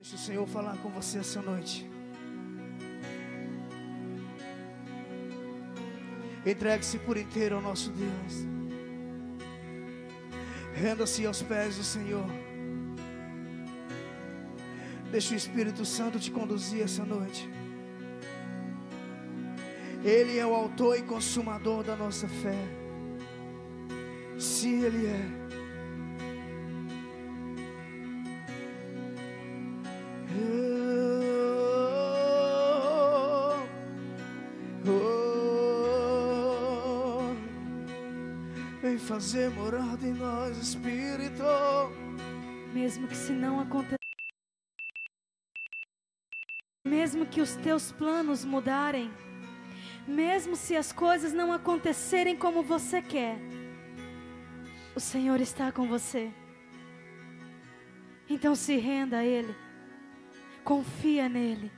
Deixa o Senhor falar com você essa noite. Entregue-se por inteiro ao nosso Deus. Renda-se aos pés do Senhor. Deixa o Espírito Santo te conduzir essa noite. Ele é o autor e consumador da nossa fé. Se Ele é. Fazer morada em nós, Espírito. Mesmo que se não aconteça. Mesmo que os teus planos mudarem. Mesmo se as coisas não acontecerem como você quer. O Senhor está com você. Então se renda a Ele. Confia nele.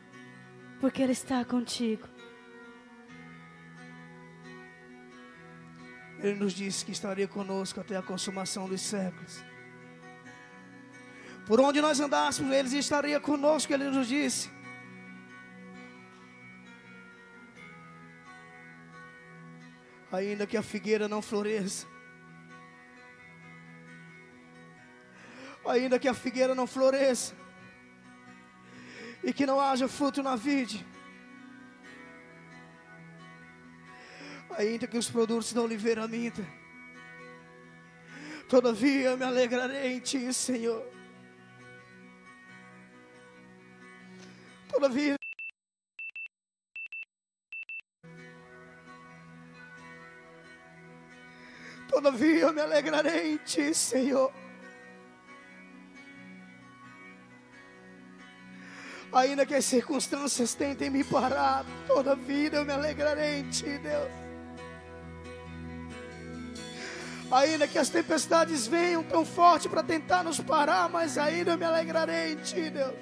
Porque Ele está contigo. Ele nos disse que estaria conosco até a consumação dos séculos. Por onde nós andássemos, Ele estaria conosco, Ele nos disse. Ainda que a figueira não floresça, ainda que a figueira não floresça, e que não haja fruto na vide, ainda que os produtos da oliveira minta. Todavia me alegrarei em ti, Senhor. Todavia. Todavia me alegrarei em ti, Senhor. Ainda que as circunstâncias tentem me parar, toda vida eu me alegrarei em ti, Deus. Ainda que as tempestades venham tão forte para tentar nos parar, mas ainda eu me alegrarei em ti, Deus.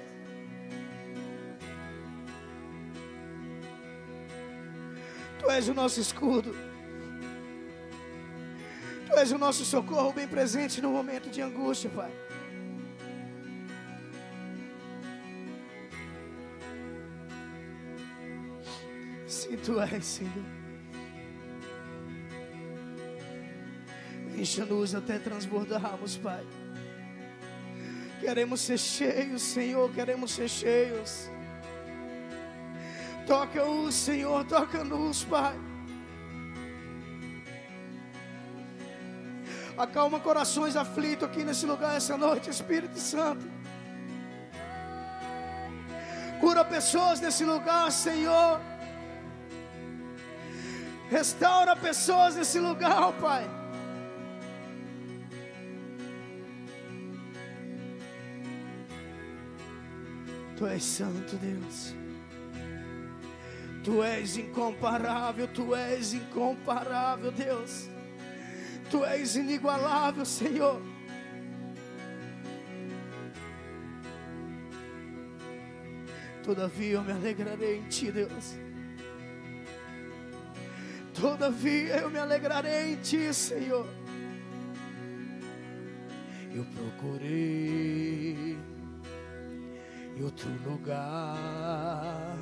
Tu és o nosso escudo. Tu és o nosso socorro bem presente no momento de angústia, Pai. Sim, Tu és, Senhor. Encha-nos até transbordarmos, Pai. Queremos ser cheios, Senhor, queremos ser cheios. Toca-os, Senhor, toca-nos, Pai. Acalma corações aflitos aqui nesse lugar essa noite, Espírito Santo. Cura pessoas nesse lugar, Senhor. Restaura pessoas nesse lugar, Pai. Tu és santo, Deus. Tu és incomparável, tu és incomparável, Deus. Tu és inigualável, Senhor. Todavia eu me alegrarei em Ti, Deus. Todavia eu me alegrarei em Ti, Senhor. Eu procurei em outro lugar,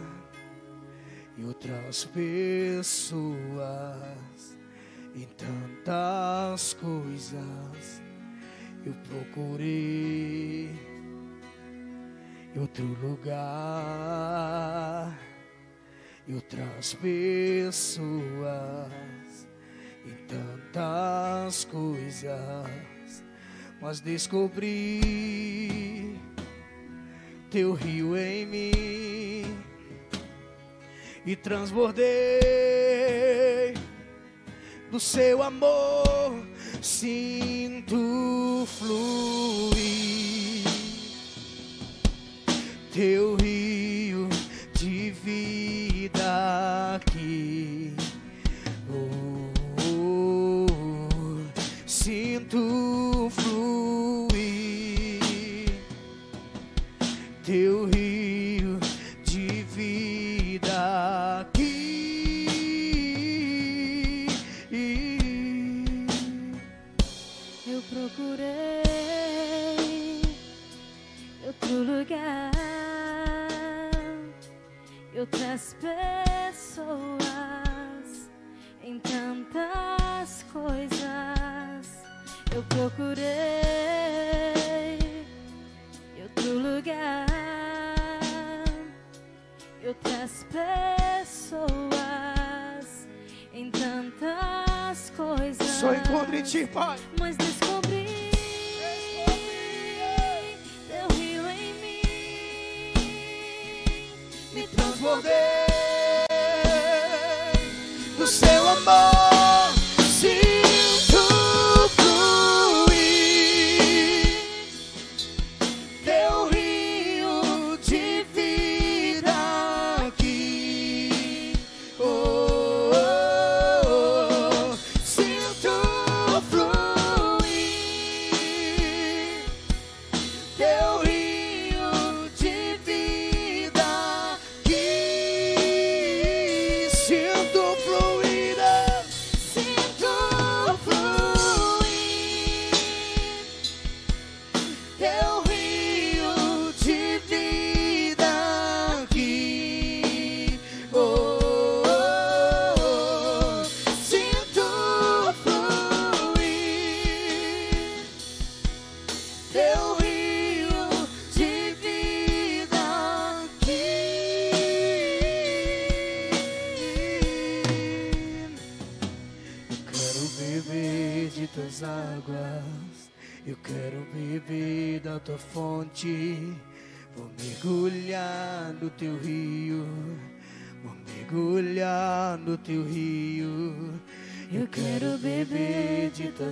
em outras pessoas, em tantas coisas. Eu procurei outro lugar, em outras pessoas, em tantas coisas, mas descobri teu rio em mim e transbordei do seu amor, sinto fluir teu rio de vida aqui. Oh, oh, oh, sinto tantas pessoas, em tantas coisas, eu procurei outro lugar, em outras pessoas, em tantas coisas. Só encontro em ti, Pai. Mas transbordei do seu amor.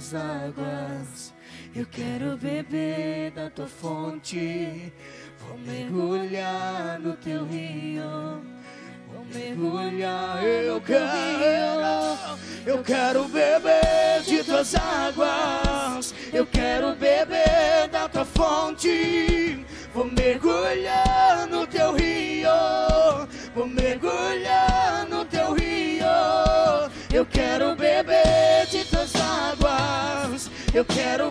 das águas. Eu quero beber da tua fonte, vou mergulhar no teu rio. Vou mergulhar, eu quero, eu quero beber de tuas águas. Eu quero beber da tua fonte, vou mergulhar. Eu quero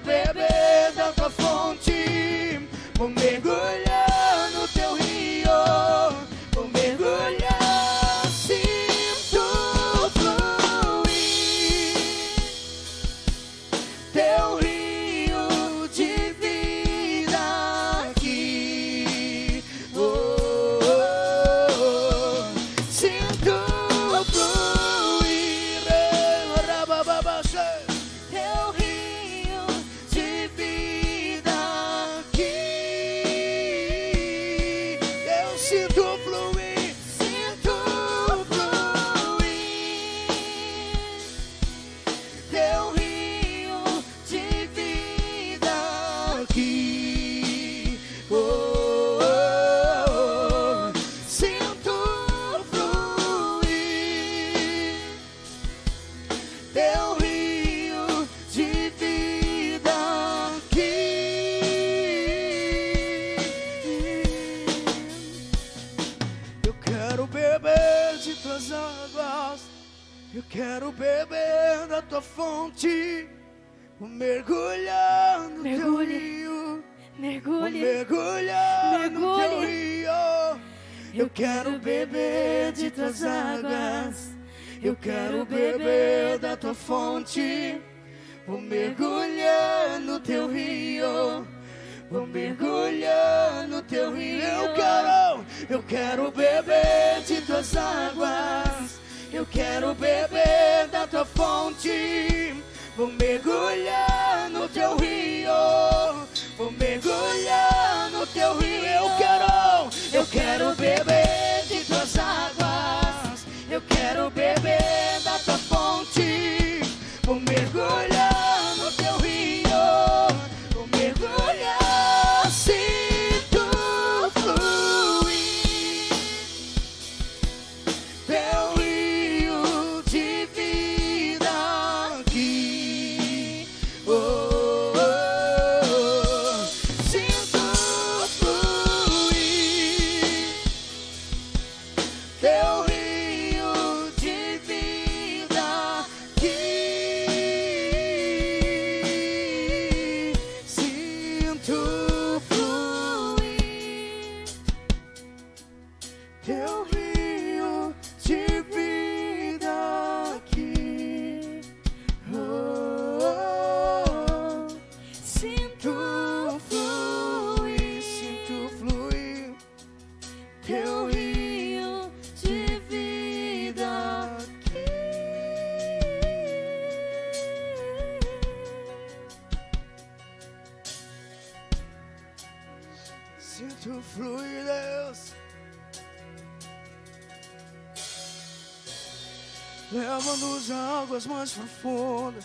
águas mais profundas.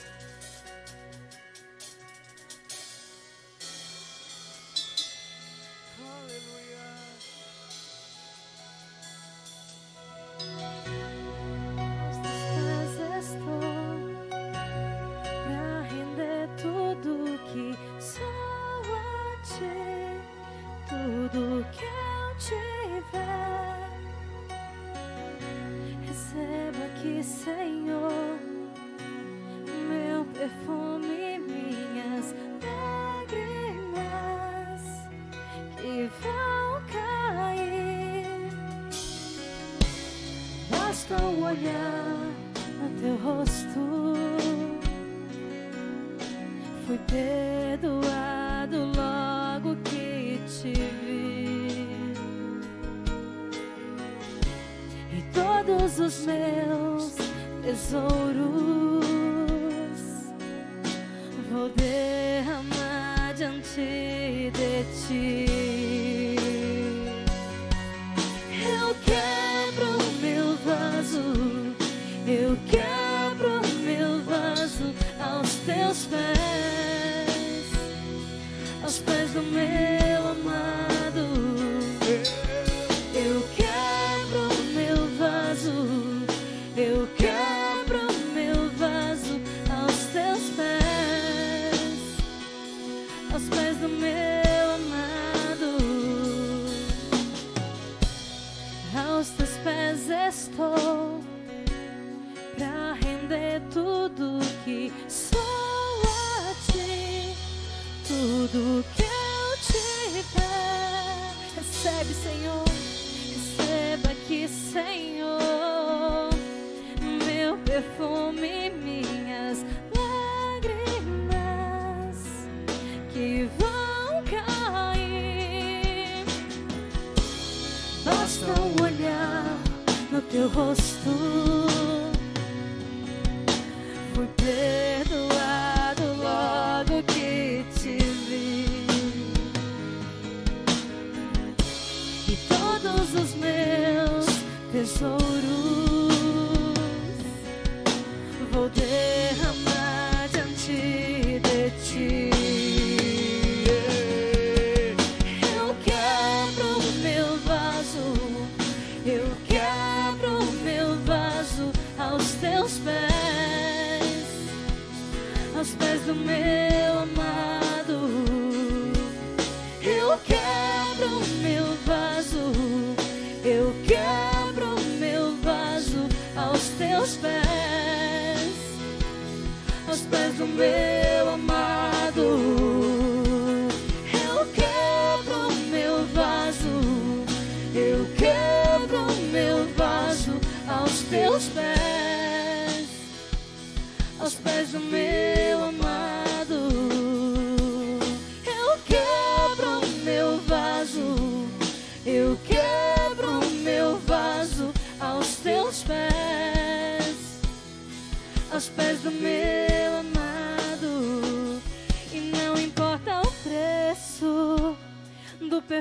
Recebe, Senhor, receba aqui, Senhor, meu perfume, minhas lágrimas que vão cair. Basta um olhar no teu rosto. Fui perdoado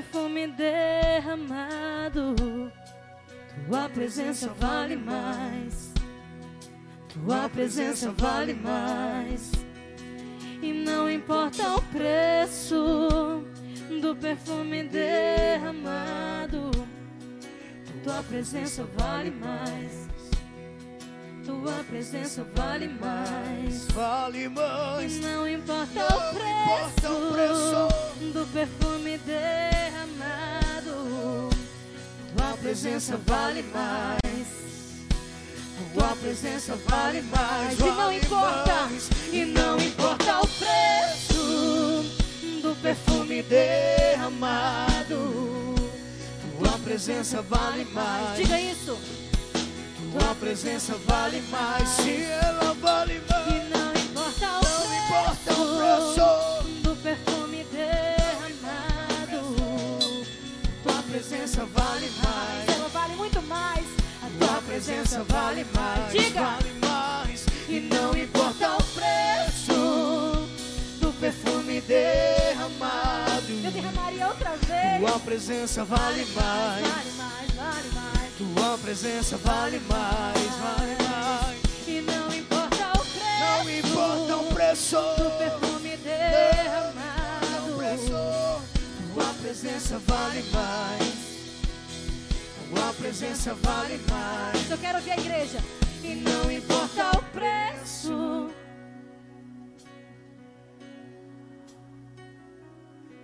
perfume derramado, tua presença vale mais. Tua presença vale mais. E não importa o preço do perfume derramado, tua presença vale mais. Tua presença vale mais. Vale E mais. não importa Não o importa o preço preço. do perfume derramado, presença vale mais. Tua presença vale mais. E não importa, mais. e não importa o preço do perfume derramado. Tua presença vale mais. Diga isso. Tua presença vale mais. Se ela vale E mais. não importa o Não importa o preço preço. do perfume derramado. Tua presença vale presença vale mais, Diga. vale mais. E não importa o preço do perfume derramado. Eu derramaria outra vez. Tua presença vale, vale mais, vale mais, vale mais. Tua presença vale, vale mais, vale mais. E não importa o preço. Não importa o preço do perfume derramado. Tua presença vale mais. Tua presença vale mais. Eu quero ouvir a igreja. E não importa o preço.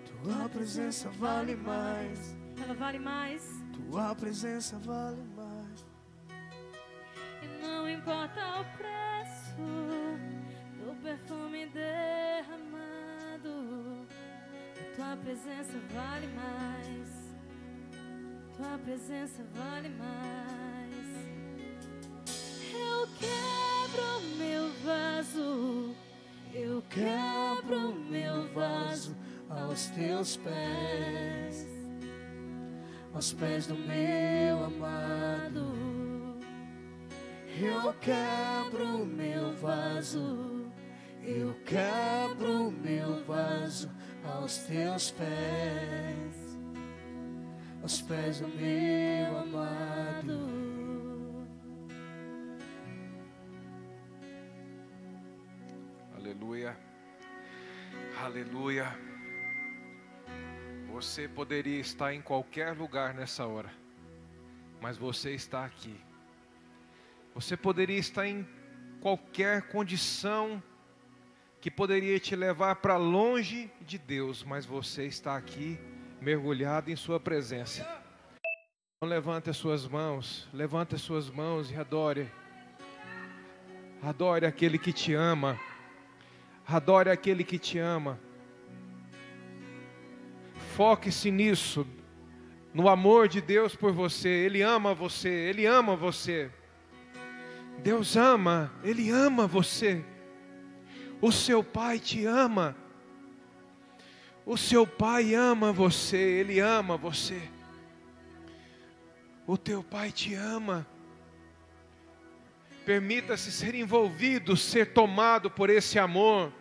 Tua presença vale mais. Ela vale mais. Tua presença vale mais. E não importa o preço do perfume derramado. Tua presença vale mais. Tua presença vale mais. Eu quebro meu vaso. Eu quebro meu vaso aos teus pés, aos pés do meu amado. Eu quebro meu vaso, eu quebro meu vaso aos teus pés, aos pés do meu amado. Aleluia. Aleluia. Você poderia estar em qualquer lugar nessa hora, mas você está aqui. Você poderia estar em qualquer condição que poderia te levar para longe de Deus, mas você está aqui mergulhado em Sua presença. Então, levante as suas mãos, levante as suas mãos e adore. Adore aquele que te ama. Adore aquele que te ama. Foque-se nisso, no amor de Deus por você. Ele ama você, Ele ama você. Deus ama, Ele ama você. O seu Pai te ama. O seu Pai ama você, Ele ama você. O teu Pai te ama. Permita-se ser envolvido, ser tomado por esse amor.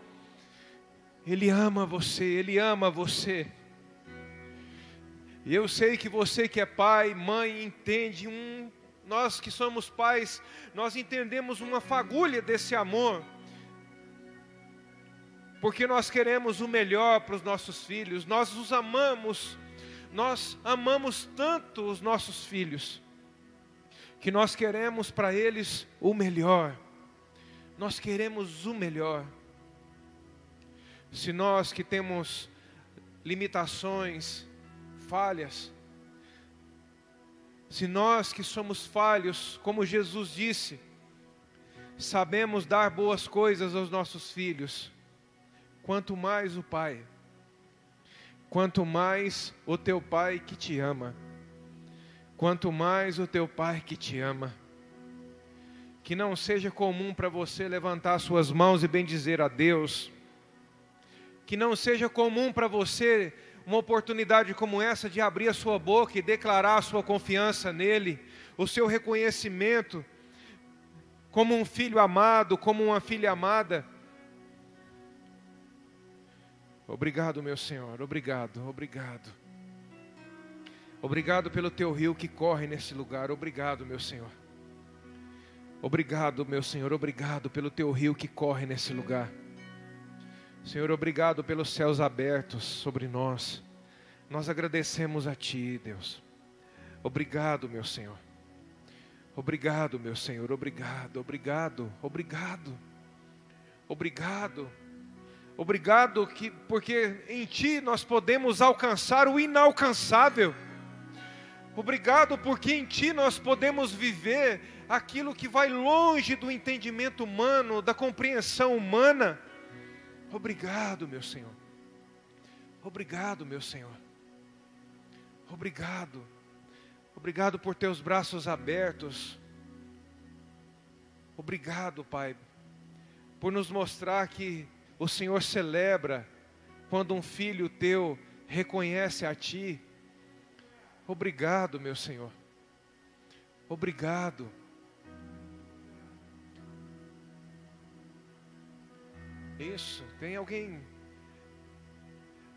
Ele ama você, Ele ama você. E eu sei que você que é pai, mãe, entende um. Nós que somos pais, nós entendemos uma fagulha desse amor. Porque nós queremos o melhor para os nossos filhos, nós os amamos, nós amamos tanto os nossos filhos, que nós queremos para eles o melhor, nós queremos o melhor. Se nós que temos limitações, falhas, se nós que somos falhos, como Jesus disse, sabemos dar boas coisas aos nossos filhos, quanto mais o Pai, quanto mais o teu Pai que te ama, quanto mais o teu Pai que te ama. Que não seja comum para você levantar suas mãos e bendizer a Deus. Que não seja comum para você uma oportunidade como essa de abrir a sua boca e declarar a sua confiança nele, o seu reconhecimento como um filho amado, como uma filha amada. Obrigado, meu Senhor, obrigado, obrigado. Obrigado pelo teu rio que corre nesse lugar, obrigado, meu Senhor. Obrigado, meu Senhor, obrigado pelo teu rio que corre nesse lugar. Senhor, obrigado pelos céus abertos sobre nós. Nós agradecemos a Ti, Deus. Obrigado, meu Senhor. Obrigado, meu Senhor. Obrigado, obrigado, obrigado. Obrigado. Obrigado que porque em ti nós podemos alcançar o inalcançável. Obrigado porque em ti nós podemos viver aquilo que vai longe do entendimento humano, da compreensão humana. Obrigado, meu Senhor. Obrigado, meu Senhor. Obrigado. Obrigado por teus braços abertos. Obrigado, Pai, por nos mostrar que o Senhor celebra quando um filho teu reconhece a Ti. Obrigado, meu Senhor. Obrigado. Isso, tem alguém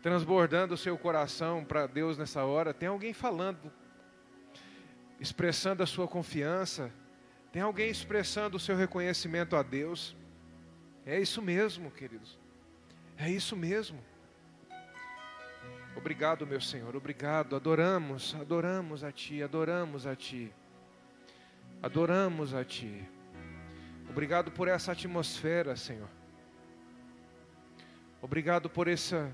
transbordando o seu coração para Deus nessa hora, tem alguém falando, expressando a sua confiança, tem alguém expressando o seu reconhecimento a Deus. É isso mesmo, queridos. É isso mesmo. Obrigado, meu Senhor, obrigado. Adoramos, adoramos a Ti, adoramos a Ti. Adoramos a Ti. Obrigado por essa atmosfera, Senhor. Obrigado por essa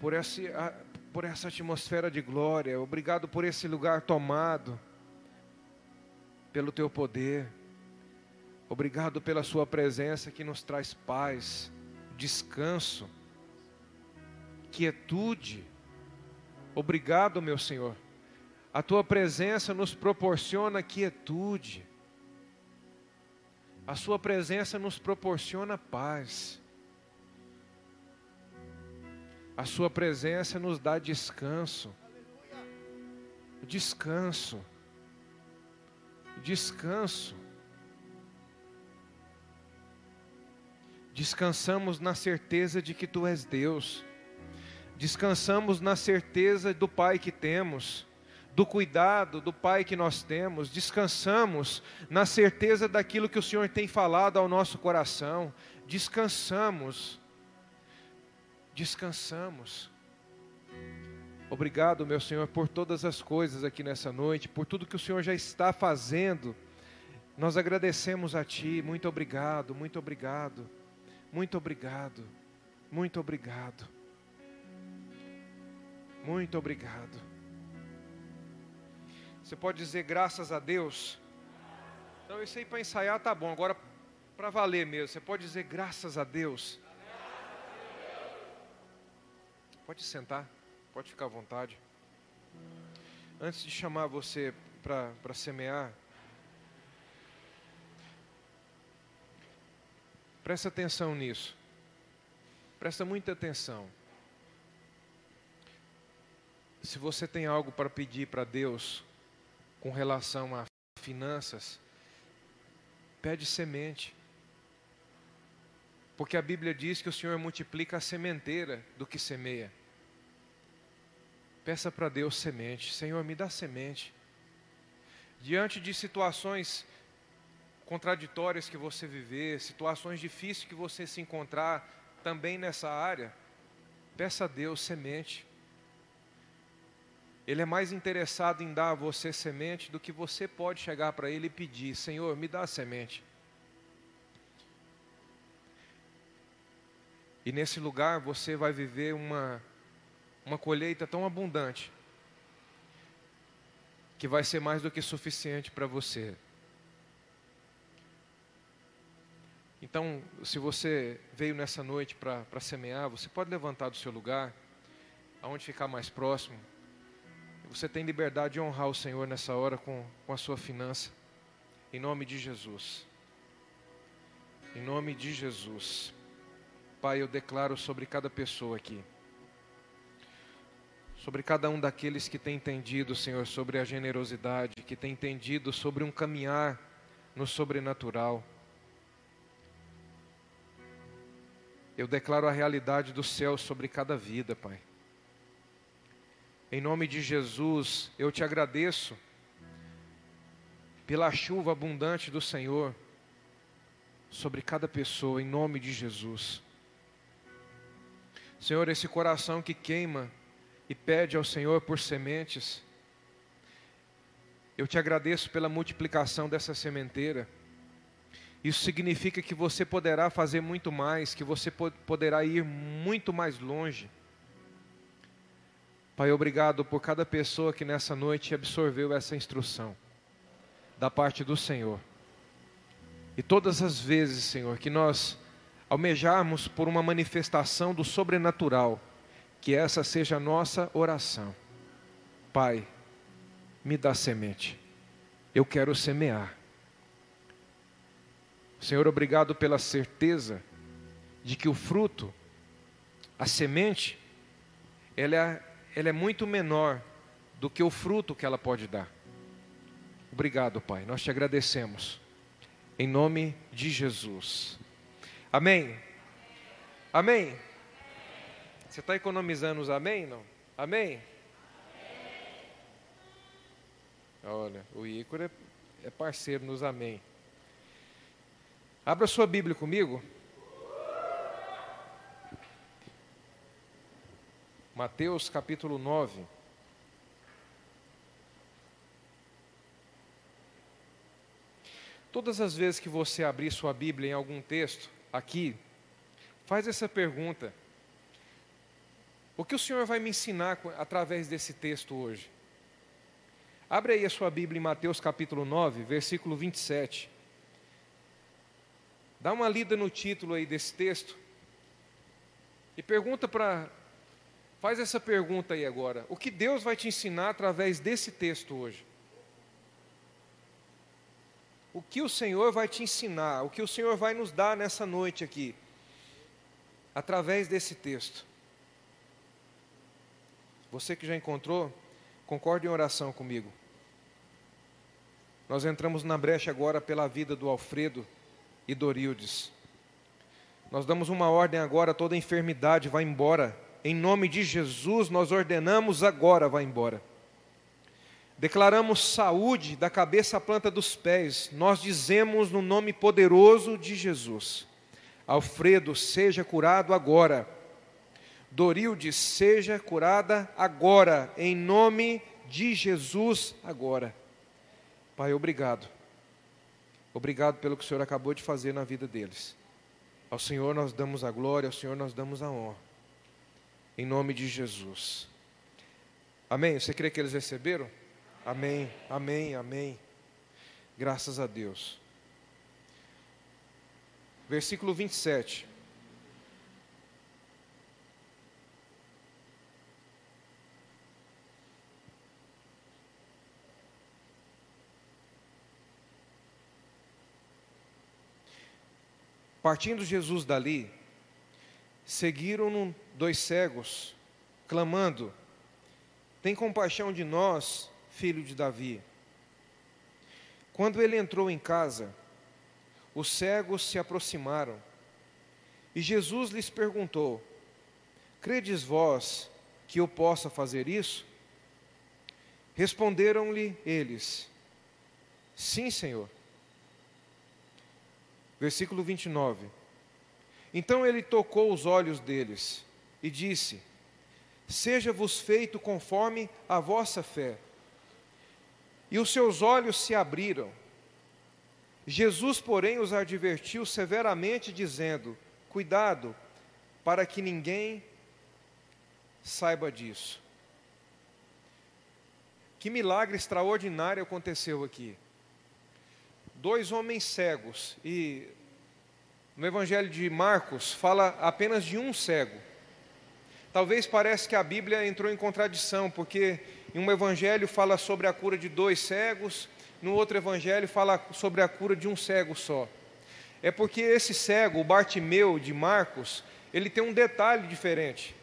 por essa por essa atmosfera de glória. Obrigado por esse lugar tomado pelo teu poder. Obrigado pela sua presença que nos traz paz, descanso quietude. Obrigado, meu Senhor. A tua presença nos proporciona quietude. A sua presença nos proporciona paz. A sua presença nos dá descanso. Descanso. Descanso. Descansamos na certeza de que tu és Deus. Descansamos na certeza do Pai que temos, do cuidado do Pai que nós temos, descansamos na certeza daquilo que o Senhor tem falado ao nosso coração, descansamos, descansamos. Obrigado, meu Senhor, por todas as coisas aqui nessa noite, por tudo que o Senhor já está fazendo. Nós agradecemos a Ti, muito obrigado, muito obrigado, muito obrigado, muito obrigado. Muito obrigado. Você pode dizer graças a Deus? Então, isso aí para ensaiar tá bom. Agora, para valer mesmo, você pode dizer graças a Deus? Pode sentar, pode ficar à vontade. Antes de chamar você para semear, presta atenção nisso. Presta muita atenção. Se você tem algo para pedir para Deus com relação a finanças, pede semente. Porque a Bíblia diz que o Senhor multiplica a sementeira do que semeia. Peça para Deus semente. Senhor, me dá semente. Diante de situações contraditórias que você viver, situações difíceis que você se encontrar também nessa área, peça a Deus semente. Ele é mais interessado em dar a você semente do que você pode chegar para ele e pedir: Senhor, me dá semente. E nesse lugar você vai viver uma, uma colheita tão abundante que vai ser mais do que suficiente para você. Então, se você veio nessa noite para semear, você pode levantar do seu lugar, aonde ficar mais próximo. Você tem liberdade de honrar o Senhor nessa hora com, com a sua finança. Em nome de Jesus. Em nome de Jesus. Pai, eu declaro sobre cada pessoa aqui. Sobre cada um daqueles que tem entendido, Senhor, sobre a generosidade, que tem entendido sobre um caminhar no sobrenatural. Eu declaro a realidade do céu sobre cada vida, Pai. Em nome de Jesus, eu te agradeço pela chuva abundante do Senhor sobre cada pessoa, em nome de Jesus. Senhor, esse coração que queima e pede ao Senhor por sementes, eu te agradeço pela multiplicação dessa sementeira. Isso significa que você poderá fazer muito mais, que você poderá ir muito mais longe. Pai, obrigado por cada pessoa que nessa noite absorveu essa instrução da parte do Senhor. E todas as vezes, Senhor, que nós almejarmos por uma manifestação do sobrenatural, que essa seja a nossa oração. Pai, me dá semente. Eu quero semear. Senhor, obrigado pela certeza de que o fruto, a semente, ela é ela é muito menor do que o fruto que ela pode dar. Obrigado, Pai. Nós te agradecemos. Em nome de Jesus. Amém. Amém. Você está economizando os amém? Não? Amém? Olha, o Ícaro é, é parceiro nos amém. Abra sua Bíblia comigo. Mateus capítulo 9. Todas as vezes que você abrir sua Bíblia em algum texto, aqui, faz essa pergunta: O que o Senhor vai me ensinar através desse texto hoje? Abre aí a sua Bíblia em Mateus capítulo 9, versículo 27. Dá uma lida no título aí desse texto. E pergunta para. Faz essa pergunta aí agora. O que Deus vai te ensinar através desse texto hoje? O que o Senhor vai te ensinar? O que o Senhor vai nos dar nessa noite aqui? Através desse texto. Você que já encontrou, concorde em oração comigo. Nós entramos na brecha agora pela vida do Alfredo e Dorildes. Nós damos uma ordem agora, toda enfermidade vai embora. Em nome de Jesus, nós ordenamos agora, vai embora. Declaramos saúde da cabeça à planta dos pés. Nós dizemos no nome poderoso de Jesus. Alfredo, seja curado agora. Dorildes, seja curada agora, em nome de Jesus agora. Pai, obrigado. Obrigado pelo que o Senhor acabou de fazer na vida deles. Ao Senhor nós damos a glória, ao Senhor nós damos a honra. Em nome de Jesus. Amém? Você crê que eles receberam? Amém, amém, amém. Graças a Deus. Versículo 27. Partindo Jesus dali, seguiram-no dois cegos, clamando: Tem compaixão de nós, filho de Davi. Quando ele entrou em casa, os cegos se aproximaram e Jesus lhes perguntou: Credes vós que eu possa fazer isso? Responderam-lhe eles: Sim, Senhor. Versículo 29. Então ele tocou os olhos deles e disse: Seja-vos feito conforme a vossa fé. E os seus olhos se abriram. Jesus, porém, os advertiu severamente, dizendo: Cuidado, para que ninguém saiba disso. Que milagre extraordinário aconteceu aqui dois homens cegos, e no Evangelho de Marcos fala apenas de um cego. Talvez pareça que a Bíblia entrou em contradição, porque em um evangelho fala sobre a cura de dois cegos, no outro evangelho fala sobre a cura de um cego só. É porque esse cego, o Bartimeu de Marcos, ele tem um detalhe diferente.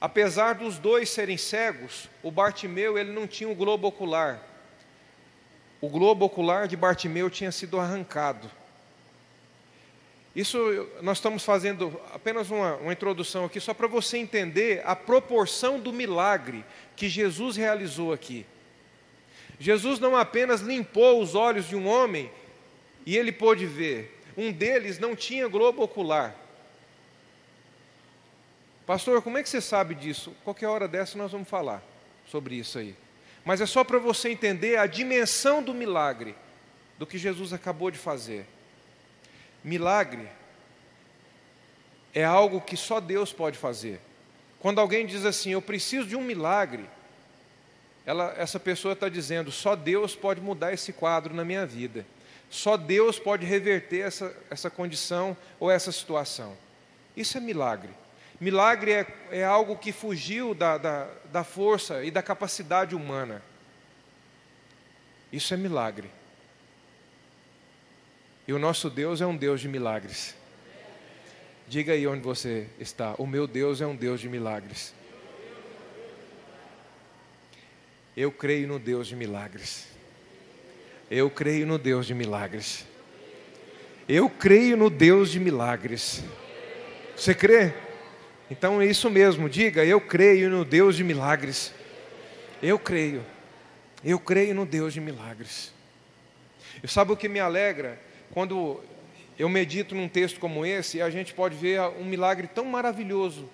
Apesar dos dois serem cegos, o Bartimeu ele não tinha o globo ocular o globo ocular de Bartimeu tinha sido arrancado. Isso nós estamos fazendo apenas uma, uma introdução aqui, só para você entender a proporção do milagre que Jesus realizou aqui. Jesus não apenas limpou os olhos de um homem e ele pôde ver, um deles não tinha globo ocular. Pastor, como é que você sabe disso? Qualquer hora dessa nós vamos falar sobre isso aí mas é só para você entender a dimensão do milagre, do que Jesus acabou de fazer. Milagre é algo que só Deus pode fazer. Quando alguém diz assim, eu preciso de um milagre, ela, essa pessoa está dizendo, só Deus pode mudar esse quadro na minha vida. Só Deus pode reverter essa, essa condição ou essa situação. Isso é milagre. Milagre é, é algo que fugiu da, da, da força e da capacidade humana. Isso é milagre. E o nosso Deus é um Deus de milagres. Diga aí onde você está. O meu Deus é um Deus de milagres. Eu creio no Deus de milagres. Eu creio no Deus de milagres. Eu creio no Deus de milagres. Você crê? Então é isso mesmo, diga: Eu creio no Deus de milagres. Eu creio. Eu creio no Deus de milagres. E sabe o que me alegra? Quando eu medito num texto como esse e a gente pode ver um milagre tão maravilhoso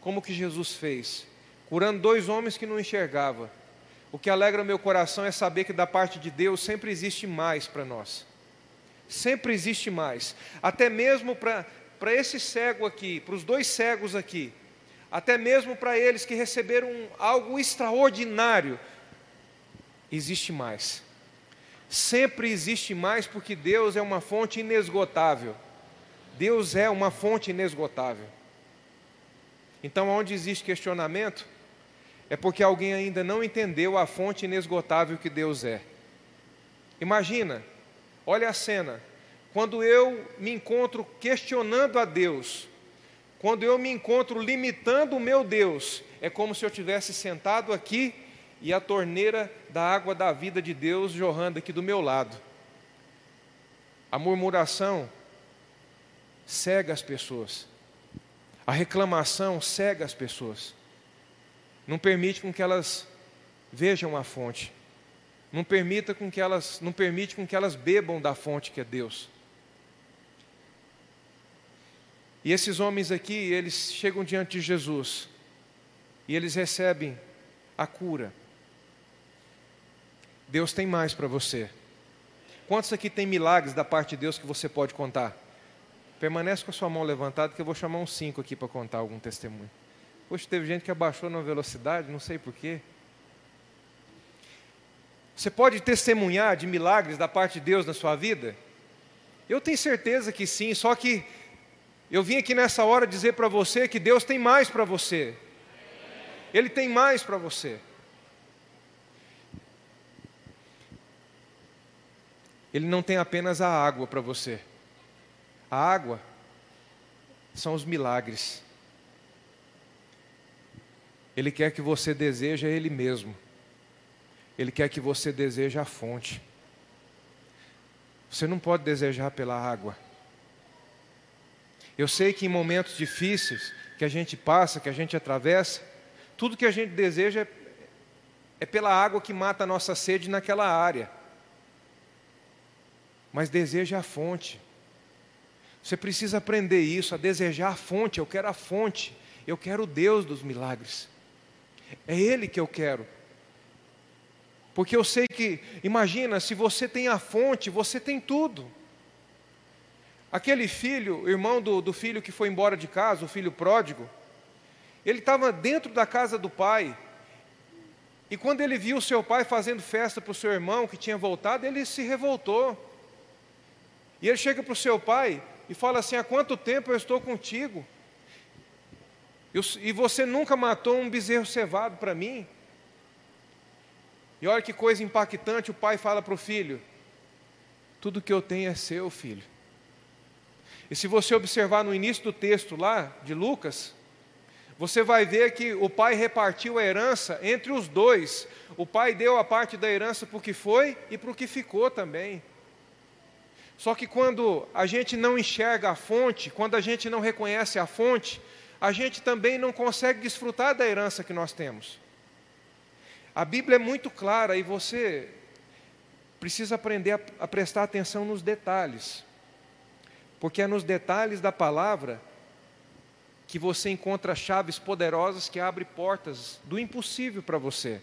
como o que Jesus fez, curando dois homens que não enxergavam. O que alegra meu coração é saber que da parte de Deus sempre existe mais para nós. Sempre existe mais. Até mesmo para esse cego aqui, para os dois cegos aqui, até mesmo para eles que receberam algo extraordinário, existe mais. Sempre existe mais porque Deus é uma fonte inesgotável. Deus é uma fonte inesgotável. Então, onde existe questionamento, é porque alguém ainda não entendeu a fonte inesgotável que Deus é. Imagina, olha a cena, quando eu me encontro questionando a Deus, quando eu me encontro limitando o meu Deus, é como se eu tivesse sentado aqui e a torneira da água da vida de Deus jorrando aqui do meu lado. A murmuração cega as pessoas. A reclamação cega as pessoas. Não permite com que elas vejam a fonte. Não permita com que elas, não permite com que elas bebam da fonte que é Deus. E esses homens aqui, eles chegam diante de Jesus e eles recebem a cura. Deus tem mais para você. Quantos aqui tem milagres da parte de Deus que você pode contar? Permanece com a sua mão levantada que eu vou chamar uns cinco aqui para contar algum testemunho. Poxa, teve gente que abaixou na velocidade, não sei porquê. Você pode testemunhar de milagres da parte de Deus na sua vida? Eu tenho certeza que sim, só que eu vim aqui nessa hora dizer para você que Deus tem mais para você. Ele tem mais para você. Ele não tem apenas a água para você. A água são os milagres. Ele quer que você deseje Ele mesmo. Ele quer que você deseje a fonte. Você não pode desejar pela água. Eu sei que em momentos difíceis que a gente passa, que a gente atravessa, tudo que a gente deseja é, é pela água que mata a nossa sede naquela área mas deseja a fonte. Você precisa aprender isso, a desejar a fonte. Eu quero a fonte, eu quero o Deus dos milagres. É Ele que eu quero. Porque eu sei que, imagina, se você tem a fonte, você tem tudo. Aquele filho, irmão do, do filho que foi embora de casa, o filho pródigo, ele estava dentro da casa do pai. E quando ele viu o seu pai fazendo festa para o seu irmão que tinha voltado, ele se revoltou. E ele chega para o seu pai e fala assim: Há quanto tempo eu estou contigo? E você nunca matou um bezerro cevado para mim? E olha que coisa impactante: o pai fala para o filho: Tudo que eu tenho é seu, filho. E se você observar no início do texto lá de Lucas, você vai ver que o pai repartiu a herança entre os dois. O pai deu a parte da herança para o que foi e para o que ficou também. Só que quando a gente não enxerga a fonte, quando a gente não reconhece a fonte, a gente também não consegue desfrutar da herança que nós temos. A Bíblia é muito clara e você precisa aprender a, prestar atenção nos detalhes, porque é nos detalhes da palavra que você encontra chaves poderosas que abrem portas do impossível para você,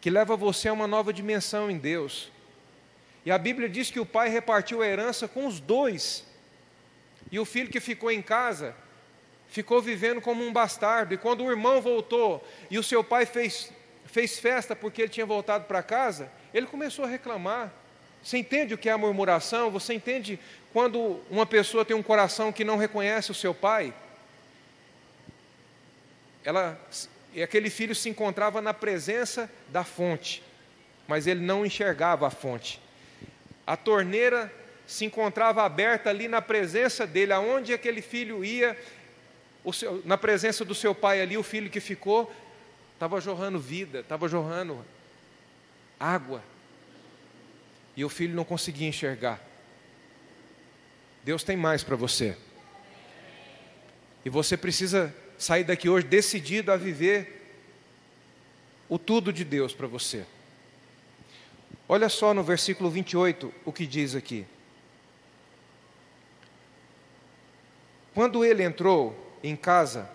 que leva você a uma nova dimensão em Deus. E a Bíblia diz que o pai repartiu a herança com os dois. E o filho que ficou em casa ficou vivendo como um bastardo. E quando o irmão voltou e o seu pai fez, fez festa porque ele tinha voltado para casa, ele começou a reclamar. Você entende o que é a murmuração? Você entende quando uma pessoa tem um coração que não reconhece o seu pai? Ela, e aquele filho se encontrava na presença da fonte, mas ele não enxergava a fonte. A torneira se encontrava aberta ali na presença dele, aonde aquele filho ia, seu, na presença do seu pai ali, o filho que ficou, estava jorrando vida, estava jorrando água. E o filho não conseguia enxergar. Deus tem mais para você. E você precisa sair daqui hoje decidido a viver o tudo de Deus para você. Olha só no versículo 28 o que diz aqui. Quando ele entrou em casa,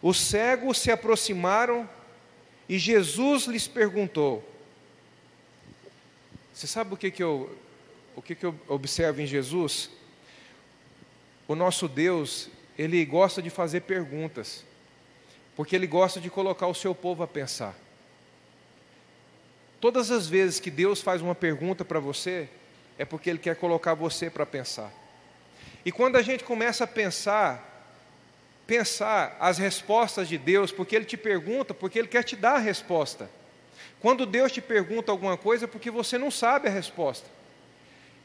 os cegos se aproximaram e Jesus lhes perguntou: Você sabe o que, que, eu, o que, que eu observo em Jesus? O nosso Deus, ele gosta de fazer perguntas, porque ele gosta de colocar o seu povo a pensar. Todas as vezes que Deus faz uma pergunta para você, é porque Ele quer colocar você para pensar. E quando a gente começa a pensar, pensar as respostas de Deus, porque Ele te pergunta, porque Ele quer te dar a resposta. Quando Deus te pergunta alguma coisa, é porque você não sabe a resposta.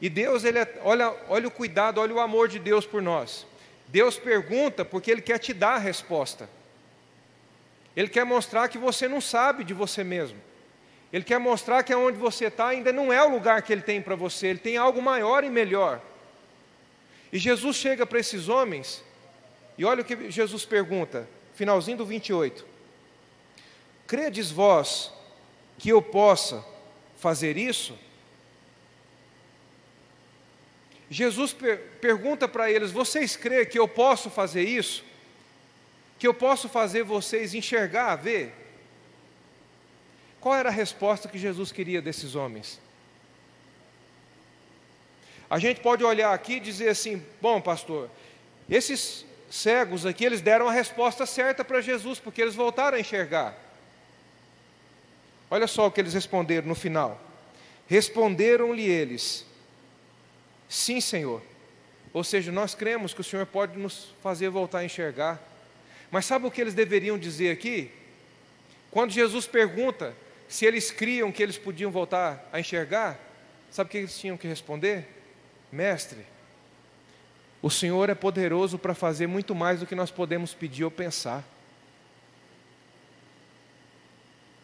E Deus, ele é, olha, olha o cuidado, olha o amor de Deus por nós. Deus pergunta porque Ele quer te dar a resposta. Ele quer mostrar que você não sabe de você mesmo. Ele quer mostrar que onde você está ainda não é o lugar que Ele tem para você, Ele tem algo maior e melhor. E Jesus chega para esses homens, e olha o que Jesus pergunta, finalzinho do 28. Credes vós que eu possa fazer isso? Jesus per pergunta para eles: Vocês creem que eu posso fazer isso? Que eu posso fazer vocês enxergar, ver? Qual era a resposta que Jesus queria desses homens? A gente pode olhar aqui e dizer assim: bom, pastor, esses cegos aqui, eles deram a resposta certa para Jesus, porque eles voltaram a enxergar. Olha só o que eles responderam no final. Responderam-lhe eles: Sim, Senhor. Ou seja, nós cremos que o Senhor pode nos fazer voltar a enxergar. Mas sabe o que eles deveriam dizer aqui? Quando Jesus pergunta se eles criam que eles podiam voltar a enxergar, sabe o que eles tinham que responder? Mestre, o Senhor é poderoso para fazer muito mais do que nós podemos pedir ou pensar.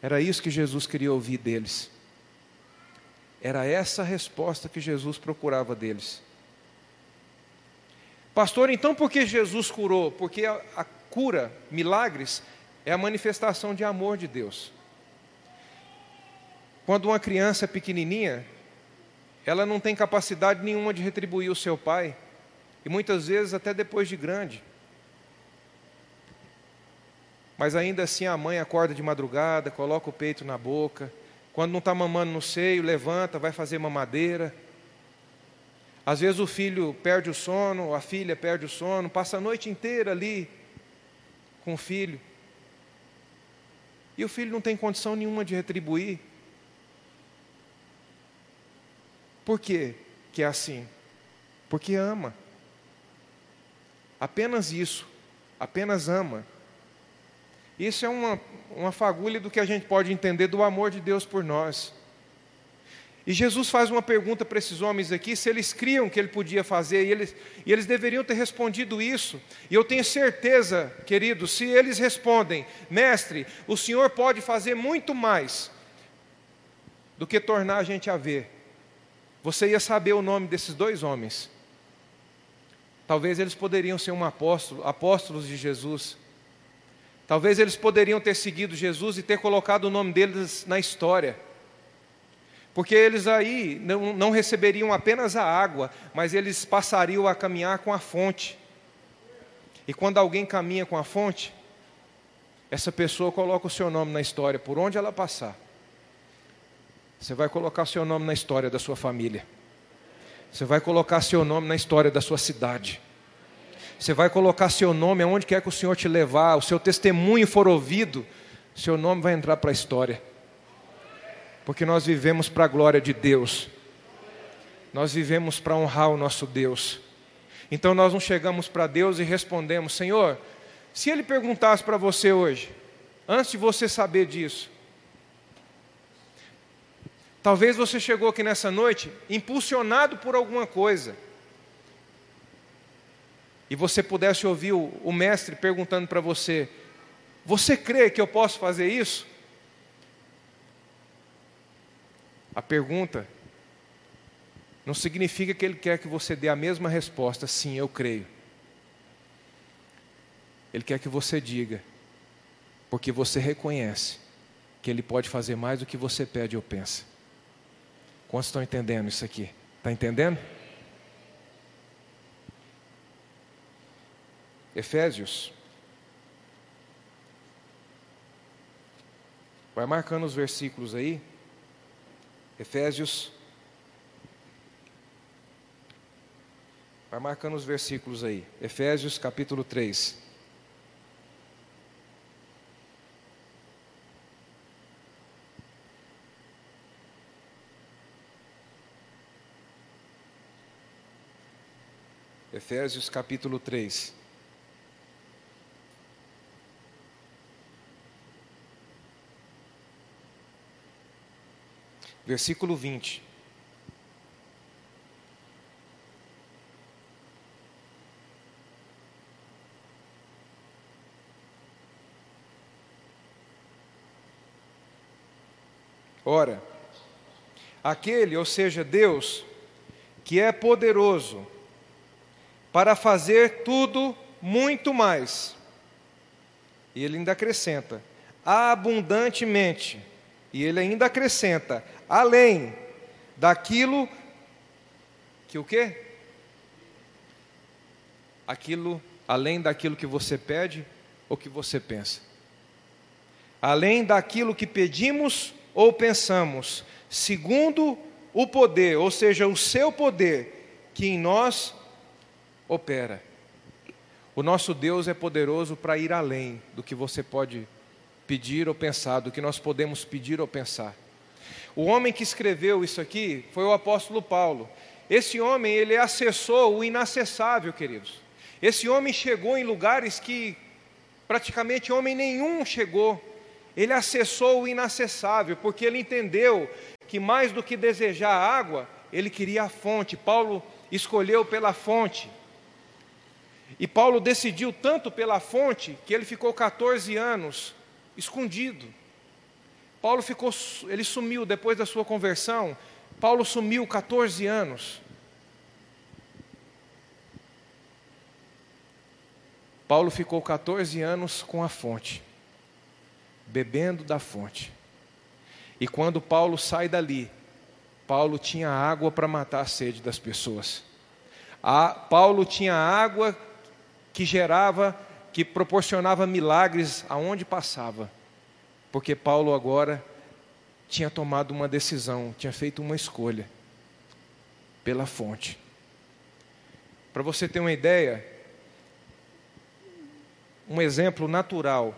Era isso que Jesus queria ouvir deles. Era essa a resposta que Jesus procurava deles. Pastor, então por que Jesus curou? Porque a, a cura, milagres, é a manifestação de amor de Deus. Quando uma criança é pequenininha, ela não tem capacidade nenhuma de retribuir o seu pai, e muitas vezes até depois de grande. Mas ainda assim a mãe acorda de madrugada, coloca o peito na boca, quando não está mamando no seio, levanta, vai fazer mamadeira. Às vezes o filho perde o sono, a filha perde o sono, passa a noite inteira ali com o filho. E o filho não tem condição nenhuma de retribuir. Por quê que é assim? Porque ama. Apenas isso. Apenas ama. Isso é uma, uma fagulha do que a gente pode entender do amor de Deus por nós. E Jesus faz uma pergunta para esses homens aqui, se eles criam que ele podia fazer, e eles, e eles deveriam ter respondido isso. E eu tenho certeza, queridos, se eles respondem, mestre, o Senhor pode fazer muito mais do que tornar a gente a ver você ia saber o nome desses dois homens. Talvez eles poderiam ser um apóstolo, apóstolos de Jesus. Talvez eles poderiam ter seguido Jesus e ter colocado o nome deles na história. Porque eles aí não, não receberiam apenas a água, mas eles passariam a caminhar com a fonte. E quando alguém caminha com a fonte, essa pessoa coloca o seu nome na história, por onde ela passar. Você vai colocar seu nome na história da sua família. Você vai colocar seu nome na história da sua cidade. Você vai colocar seu nome aonde quer que o Senhor te levar, o seu testemunho for ouvido, seu nome vai entrar para a história. Porque nós vivemos para a glória de Deus. Nós vivemos para honrar o nosso Deus. Então nós não chegamos para Deus e respondemos: Senhor, se Ele perguntasse para você hoje, antes de você saber disso, Talvez você chegou aqui nessa noite impulsionado por alguma coisa. E você pudesse ouvir o, o mestre perguntando para você: Você crê que eu posso fazer isso? A pergunta não significa que ele quer que você dê a mesma resposta, sim, eu creio. Ele quer que você diga, porque você reconhece que ele pode fazer mais do que você pede ou pensa. Quantos estão entendendo isso aqui? Está entendendo? Efésios. Vai marcando os versículos aí. Efésios. Vai marcando os versículos aí. Efésios capítulo 3. Efésios capítulo 3. Versículo 20. Ora, aquele, ou seja, Deus, que é poderoso para fazer tudo muito mais. E ele ainda acrescenta: abundantemente. E ele ainda acrescenta: além daquilo que o quê? Aquilo, além daquilo que você pede ou que você pensa. Além daquilo que pedimos ou pensamos, segundo o poder, ou seja, o seu poder que em nós opera. O nosso Deus é poderoso para ir além do que você pode pedir ou pensar, do que nós podemos pedir ou pensar. O homem que escreveu isso aqui foi o apóstolo Paulo. Esse homem, ele acessou o inacessável, queridos. Esse homem chegou em lugares que praticamente homem nenhum chegou. Ele acessou o inacessável, porque ele entendeu que mais do que desejar água, ele queria a fonte. Paulo escolheu pela fonte. E Paulo decidiu tanto pela fonte que ele ficou 14 anos escondido. Paulo ficou, ele sumiu depois da sua conversão. Paulo sumiu 14 anos. Paulo ficou 14 anos com a fonte, bebendo da fonte. E quando Paulo sai dali, Paulo tinha água para matar a sede das pessoas. A, Paulo tinha água que gerava, que proporcionava milagres aonde passava. Porque Paulo agora tinha tomado uma decisão, tinha feito uma escolha pela fonte. Para você ter uma ideia, um exemplo natural.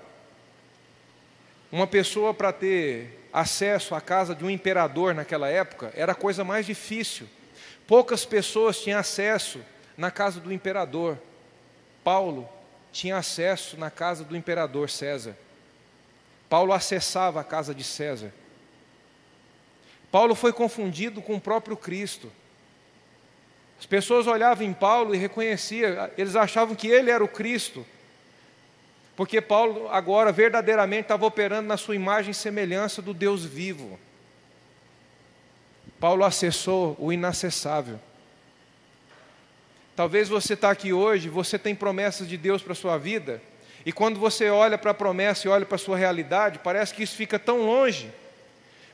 Uma pessoa para ter acesso à casa de um imperador naquela época era a coisa mais difícil. Poucas pessoas tinham acesso na casa do imperador. Paulo tinha acesso na casa do imperador César. Paulo acessava a casa de César. Paulo foi confundido com o próprio Cristo. As pessoas olhavam em Paulo e reconheciam, eles achavam que ele era o Cristo, porque Paulo agora verdadeiramente estava operando na sua imagem e semelhança do Deus vivo. Paulo acessou o inacessável. Talvez você está aqui hoje, você tem promessas de Deus para a sua vida, e quando você olha para a promessa e olha para a sua realidade, parece que isso fica tão longe,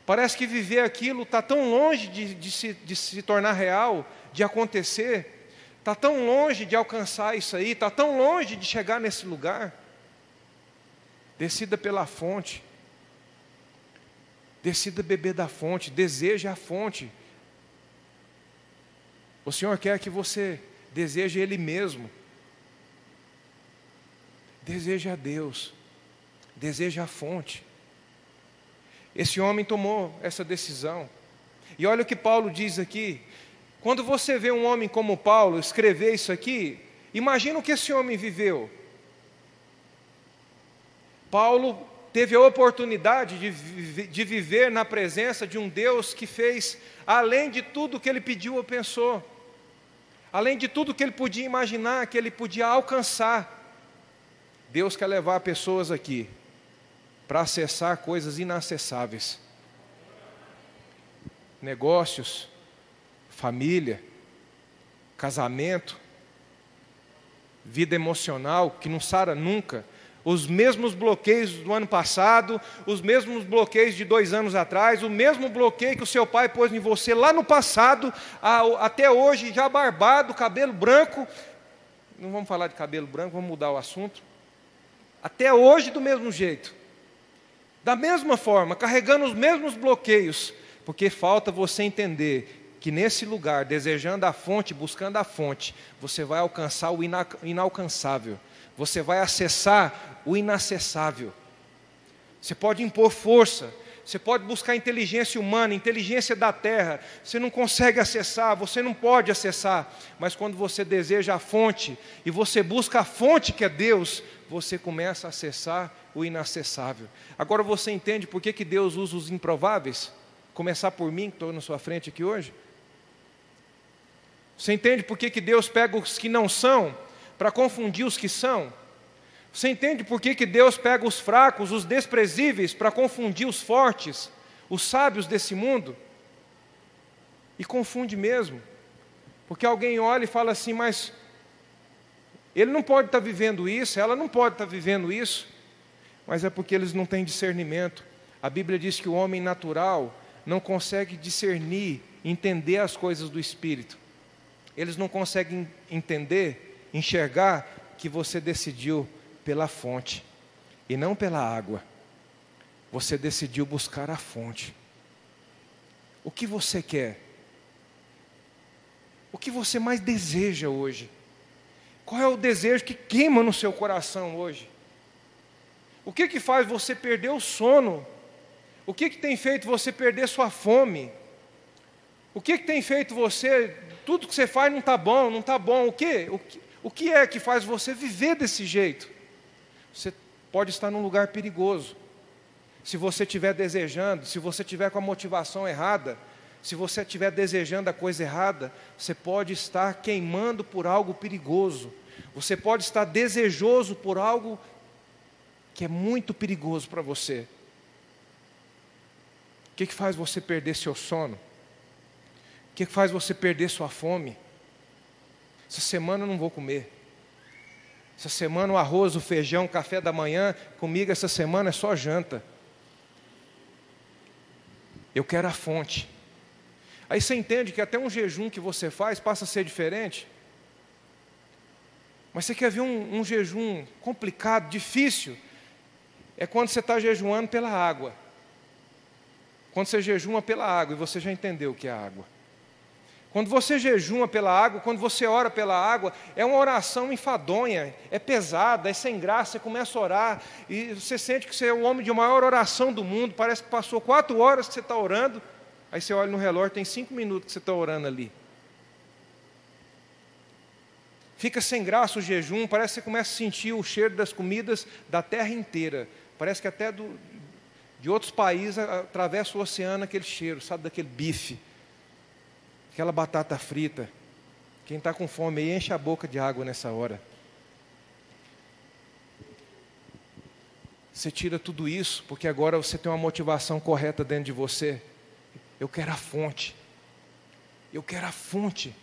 parece que viver aquilo está tão longe de, de, se, de se tornar real, de acontecer, está tão longe de alcançar isso aí, está tão longe de chegar nesse lugar. Decida pela fonte, decida beber da fonte, deseja a fonte. O Senhor quer que você deseja Ele mesmo, deseja a Deus, deseja a fonte. Esse homem tomou essa decisão. E olha o que Paulo diz aqui. Quando você vê um homem como Paulo escrever isso aqui, imagina o que esse homem viveu. Paulo teve a oportunidade de, de viver na presença de um Deus que fez além de tudo que ele pediu ou pensou além de tudo que ele podia imaginar, que ele podia alcançar. Deus quer levar pessoas aqui para acessar coisas inacessáveis. Negócios, família, casamento, vida emocional que não sara nunca, os mesmos bloqueios do ano passado, os mesmos bloqueios de dois anos atrás, o mesmo bloqueio que o seu pai pôs em você lá no passado, até hoje, já barbado, cabelo branco, não vamos falar de cabelo branco, vamos mudar o assunto. Até hoje, do mesmo jeito. Da mesma forma, carregando os mesmos bloqueios, porque falta você entender que nesse lugar, desejando a fonte, buscando a fonte, você vai alcançar o inalcançável, você vai acessar o inacessável. Você pode impor força, você pode buscar inteligência humana, inteligência da terra. Você não consegue acessar, você não pode acessar. Mas quando você deseja a fonte e você busca a fonte que é Deus, você começa a acessar o inacessável. Agora você entende por que, que Deus usa os improváveis? Começar por mim, que estou na sua frente aqui hoje. Você entende por que, que Deus pega os que não são para confundir os que são? Você entende por que, que Deus pega os fracos, os desprezíveis, para confundir os fortes, os sábios desse mundo? E confunde mesmo. Porque alguém olha e fala assim, mas ele não pode estar tá vivendo isso, ela não pode estar tá vivendo isso, mas é porque eles não têm discernimento. A Bíblia diz que o homem natural não consegue discernir, entender as coisas do Espírito. Eles não conseguem entender, enxergar que você decidiu pela fonte e não pela água. Você decidiu buscar a fonte. O que você quer? O que você mais deseja hoje? Qual é o desejo que queima no seu coração hoje? O que que faz você perder o sono? O que que tem feito você perder sua fome? O que que tem feito você, tudo que você faz não está bom, não está bom, o que? o que? O que é que faz você viver desse jeito? você pode estar num lugar perigoso. Se você estiver desejando, se você estiver com a motivação errada, se você estiver desejando a coisa errada, você pode estar queimando por algo perigoso. Você pode estar desejoso por algo que é muito perigoso para você. O que, que faz você perder seu sono? O que, que faz você perder sua fome? Essa semana eu não vou comer. Essa semana o arroz, o feijão, o café da manhã, comigo essa semana é só janta. Eu quero a fonte. Aí você entende que até um jejum que você faz passa a ser diferente. Mas você quer ver um, um jejum complicado, difícil? É quando você está jejuando pela água. Quando você jejuma pela água e você já entendeu o que é água. Quando você jejuma pela água, quando você ora pela água, é uma oração enfadonha, é pesada, é sem graça. Você começa a orar e você sente que você é o homem de maior oração do mundo. Parece que passou quatro horas que você está orando. Aí você olha no relógio, tem cinco minutos que você está orando ali. Fica sem graça o jejum, parece que você começa a sentir o cheiro das comidas da terra inteira. Parece que até do, de outros países atravessa o oceano aquele cheiro, sabe, daquele bife aquela batata frita. Quem está com fome aí, enche a boca de água nessa hora. Você tira tudo isso, porque agora você tem uma motivação correta dentro de você. Eu quero a fonte. Eu quero a fonte.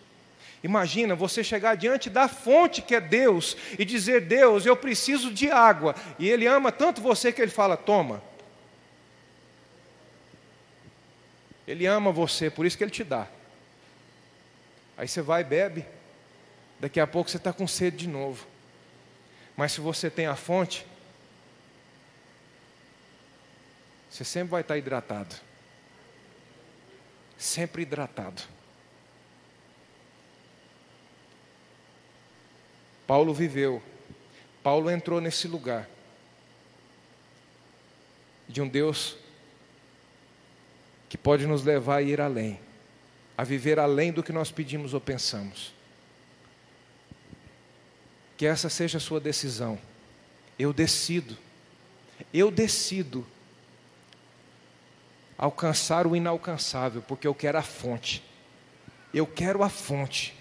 Imagina você chegar diante da fonte que é Deus e dizer: Deus, eu preciso de água. E Ele ama tanto você que Ele fala: Toma. Ele ama você, por isso que Ele te dá. Aí você vai e bebe, daqui a pouco você está com sede de novo. Mas se você tem a fonte, você sempre vai estar hidratado. Sempre hidratado. Paulo viveu, Paulo entrou nesse lugar de um Deus que pode nos levar a ir além a viver além do que nós pedimos ou pensamos. Que essa seja a sua decisão. Eu decido, eu decido alcançar o inalcançável, porque eu quero a fonte. Eu quero a fonte.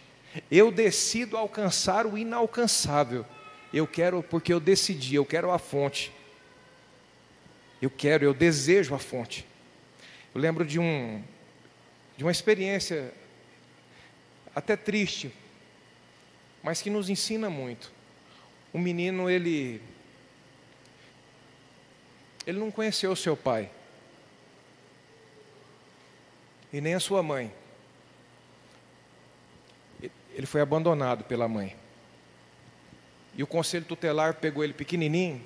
Eu decido alcançar o inalcançável. Eu quero, porque eu decidi, eu quero a fonte. Eu quero, eu desejo a fonte. Eu lembro de um, de uma experiência até triste, mas que nos ensina muito. O menino, ele ele não conheceu o seu pai. E nem a sua mãe. Ele foi abandonado pela mãe. E o conselho tutelar pegou ele pequenininho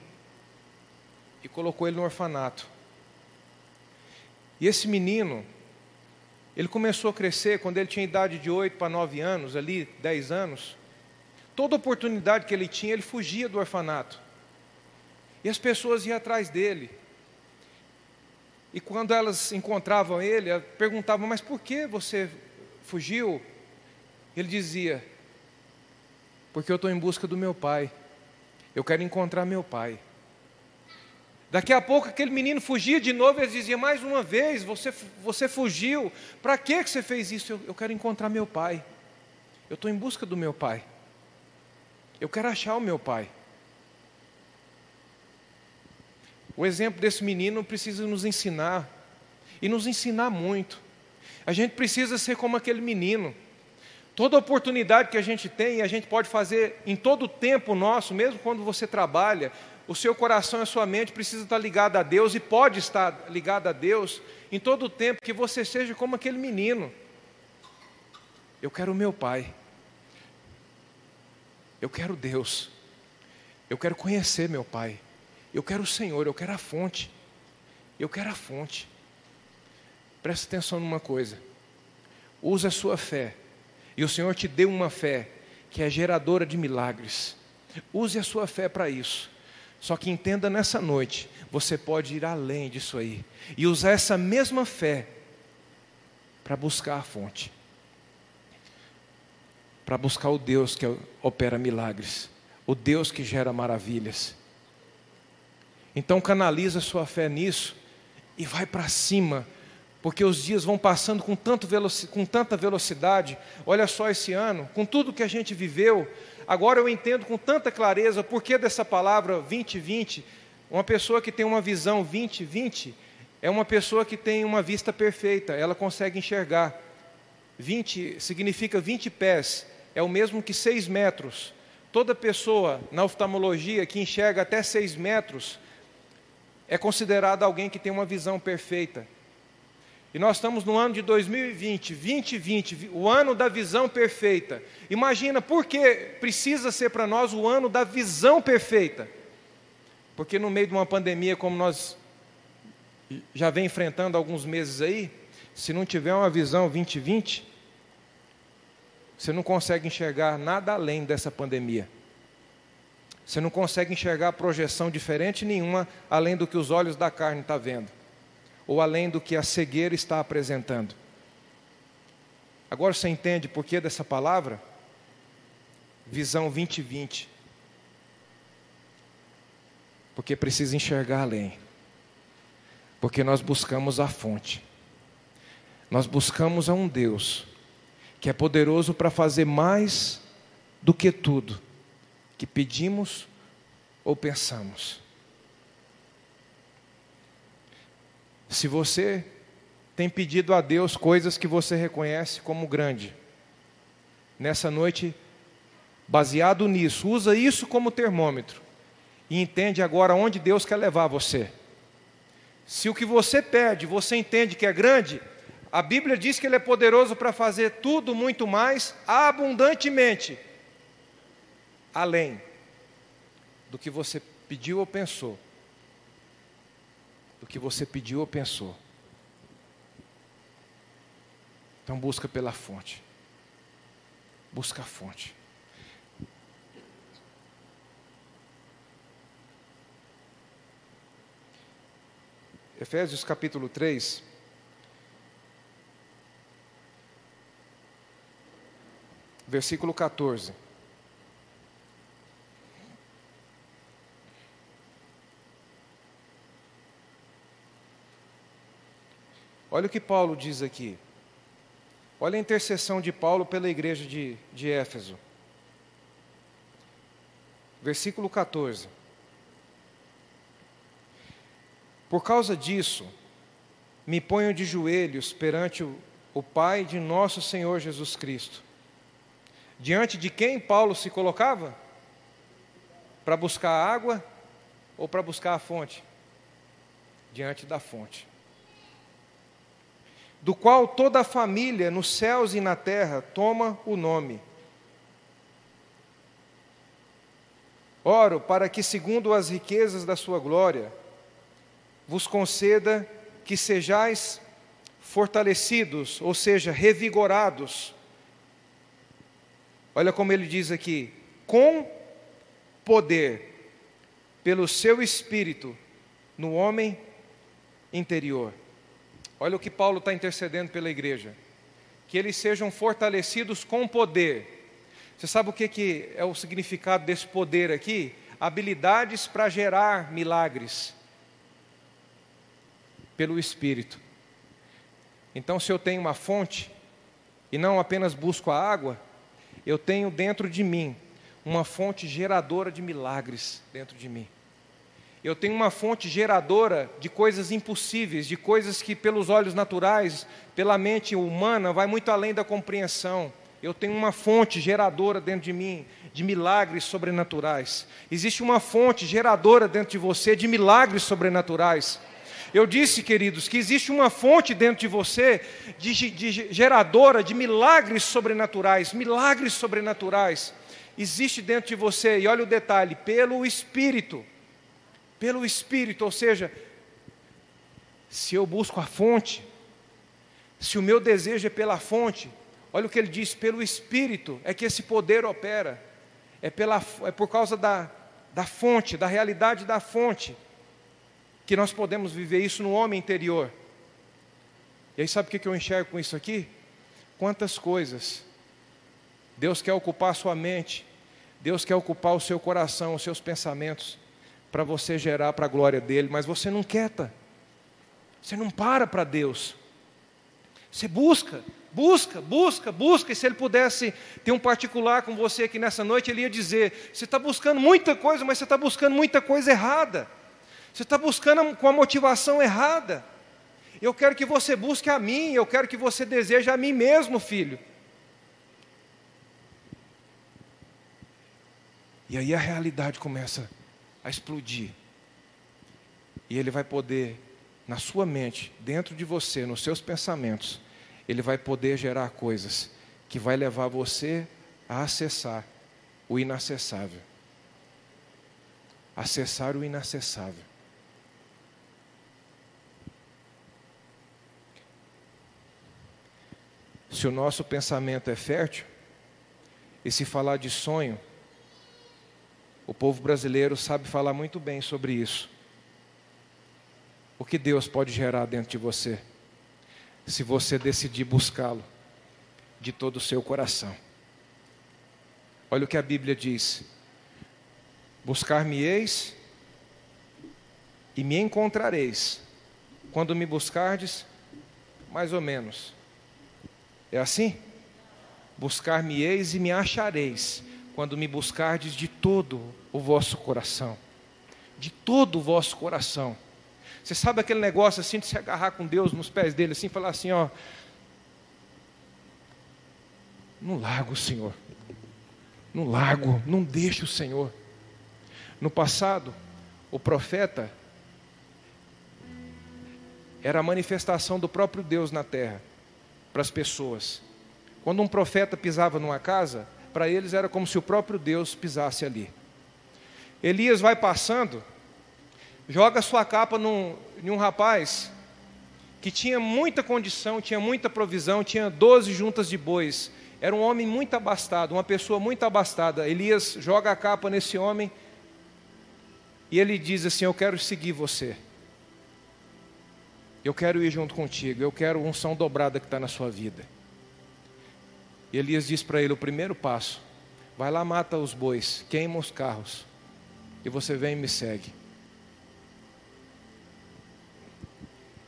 e colocou ele no orfanato. E esse menino, ele começou a crescer quando ele tinha idade de 8 para 9 anos, ali, 10 anos. Toda oportunidade que ele tinha, ele fugia do orfanato. E as pessoas iam atrás dele. E quando elas encontravam ele, perguntavam: Mas por que você fugiu? Ele dizia: Porque eu estou em busca do meu pai. Eu quero encontrar meu pai. Daqui a pouco aquele menino fugia de novo, ele dizia mais uma vez: Você, você fugiu, para que você fez isso? Eu, eu quero encontrar meu pai, eu estou em busca do meu pai, eu quero achar o meu pai. O exemplo desse menino precisa nos ensinar, e nos ensinar muito. A gente precisa ser como aquele menino. Toda oportunidade que a gente tem, a gente pode fazer em todo o tempo nosso, mesmo quando você trabalha, o seu coração e a sua mente precisa estar ligado a Deus e pode estar ligado a Deus em todo o tempo que você seja como aquele menino. Eu quero o meu pai. Eu quero Deus. Eu quero conhecer meu pai. Eu quero o Senhor, eu quero a fonte. Eu quero a fonte. Preste atenção numa coisa. Use a sua fé. E o Senhor te deu uma fé que é geradora de milagres. Use a sua fé para isso. Só que entenda nessa noite, você pode ir além disso aí e usar essa mesma fé para buscar a fonte, para buscar o Deus que opera milagres, o Deus que gera maravilhas. Então canaliza sua fé nisso e vai para cima, porque os dias vão passando com, tanto com tanta velocidade. Olha só esse ano, com tudo que a gente viveu, Agora eu entendo com tanta clareza o porquê dessa palavra 2020. Uma pessoa que tem uma visão 2020 é uma pessoa que tem uma vista perfeita, ela consegue enxergar. 20 significa 20 pés, é o mesmo que 6 metros. Toda pessoa na oftalmologia que enxerga até 6 metros é considerada alguém que tem uma visão perfeita. E nós estamos no ano de 2020, 2020, o ano da visão perfeita. Imagina por que precisa ser para nós o ano da visão perfeita? Porque no meio de uma pandemia como nós já vem enfrentando alguns meses aí, se não tiver uma visão 2020, você não consegue enxergar nada além dessa pandemia. Você não consegue enxergar projeção diferente nenhuma além do que os olhos da carne estão tá vendo ou além do que a cegueira está apresentando. Agora você entende por que dessa palavra? Visão 2020. Porque precisa enxergar além. Porque nós buscamos a fonte. Nós buscamos a um Deus que é poderoso para fazer mais do que tudo que pedimos ou pensamos. Se você tem pedido a Deus coisas que você reconhece como grande, nessa noite, baseado nisso, usa isso como termômetro e entende agora onde Deus quer levar você. Se o que você pede, você entende que é grande, a Bíblia diz que Ele é poderoso para fazer tudo muito mais abundantemente, além do que você pediu ou pensou do que você pediu ou pensou. Então busca pela fonte. Busca a fonte. Efésios capítulo 3. Versículo 14. Olha o que Paulo diz aqui. Olha a intercessão de Paulo pela igreja de, de Éfeso. Versículo 14. Por causa disso, me ponho de joelhos perante o, o Pai de nosso Senhor Jesus Cristo. Diante de quem Paulo se colocava? Para buscar água ou para buscar a fonte? Diante da fonte do qual toda a família nos céus e na terra toma o nome. Oro para que, segundo as riquezas da sua glória, vos conceda que sejais fortalecidos, ou seja, revigorados. Olha como ele diz aqui: com poder, pelo seu espírito, no homem interior. Olha o que Paulo está intercedendo pela igreja: que eles sejam fortalecidos com poder. Você sabe o que, que é o significado desse poder aqui? Habilidades para gerar milagres pelo Espírito. Então, se eu tenho uma fonte e não apenas busco a água, eu tenho dentro de mim uma fonte geradora de milagres dentro de mim. Eu tenho uma fonte geradora de coisas impossíveis, de coisas que pelos olhos naturais, pela mente humana, vai muito além da compreensão. Eu tenho uma fonte geradora dentro de mim de milagres sobrenaturais. Existe uma fonte geradora dentro de você de milagres sobrenaturais. Eu disse, queridos, que existe uma fonte dentro de você de, de geradora de milagres sobrenaturais, milagres sobrenaturais. Existe dentro de você, e olha o detalhe, pelo Espírito pelo Espírito, ou seja, se eu busco a fonte, se o meu desejo é pela fonte, olha o que ele diz, pelo Espírito é que esse poder opera, é, pela, é por causa da, da fonte, da realidade da fonte, que nós podemos viver isso no homem interior. E aí, sabe o que eu enxergo com isso aqui? Quantas coisas Deus quer ocupar a sua mente, Deus quer ocupar o seu coração, os seus pensamentos para você gerar para a glória dele, mas você não quieta. Você não para para Deus. Você busca, busca, busca, busca. E se ele pudesse ter um particular com você aqui nessa noite, ele ia dizer: você está buscando muita coisa, mas você está buscando muita coisa errada. Você está buscando com a motivação errada. Eu quero que você busque a mim, eu quero que você deseje a mim mesmo, filho. E aí a realidade começa a explodir. E ele vai poder, na sua mente, dentro de você, nos seus pensamentos, ele vai poder gerar coisas que vai levar você a acessar o inacessável. Acessar o inacessável. Se o nosso pensamento é fértil, e se falar de sonho, o povo brasileiro sabe falar muito bem sobre isso. O que Deus pode gerar dentro de você, se você decidir buscá-lo de todo o seu coração. Olha o que a Bíblia diz: Buscar-me-eis e me encontrareis, quando me buscardes, mais ou menos. É assim? Buscar-me-eis e me achareis quando me buscardes de todo o vosso coração. De todo o vosso coração. Você sabe aquele negócio assim de se agarrar com Deus nos pés dele, assim, falar assim, ó. Não largo Senhor. Não largo, não deixo o Senhor. No passado, o profeta era a manifestação do próprio Deus na terra para as pessoas. Quando um profeta pisava numa casa, para eles era como se o próprio Deus pisasse ali. Elias vai passando, joga sua capa num, em um rapaz que tinha muita condição, tinha muita provisão, tinha 12 juntas de bois. Era um homem muito abastado, uma pessoa muito abastada. Elias joga a capa nesse homem e ele diz assim: Eu quero seguir você. Eu quero ir junto contigo. Eu quero unção dobrada que está na sua vida. E Elias diz para ele: o primeiro passo, vai lá, mata os bois, queima os carros, e você vem e me segue.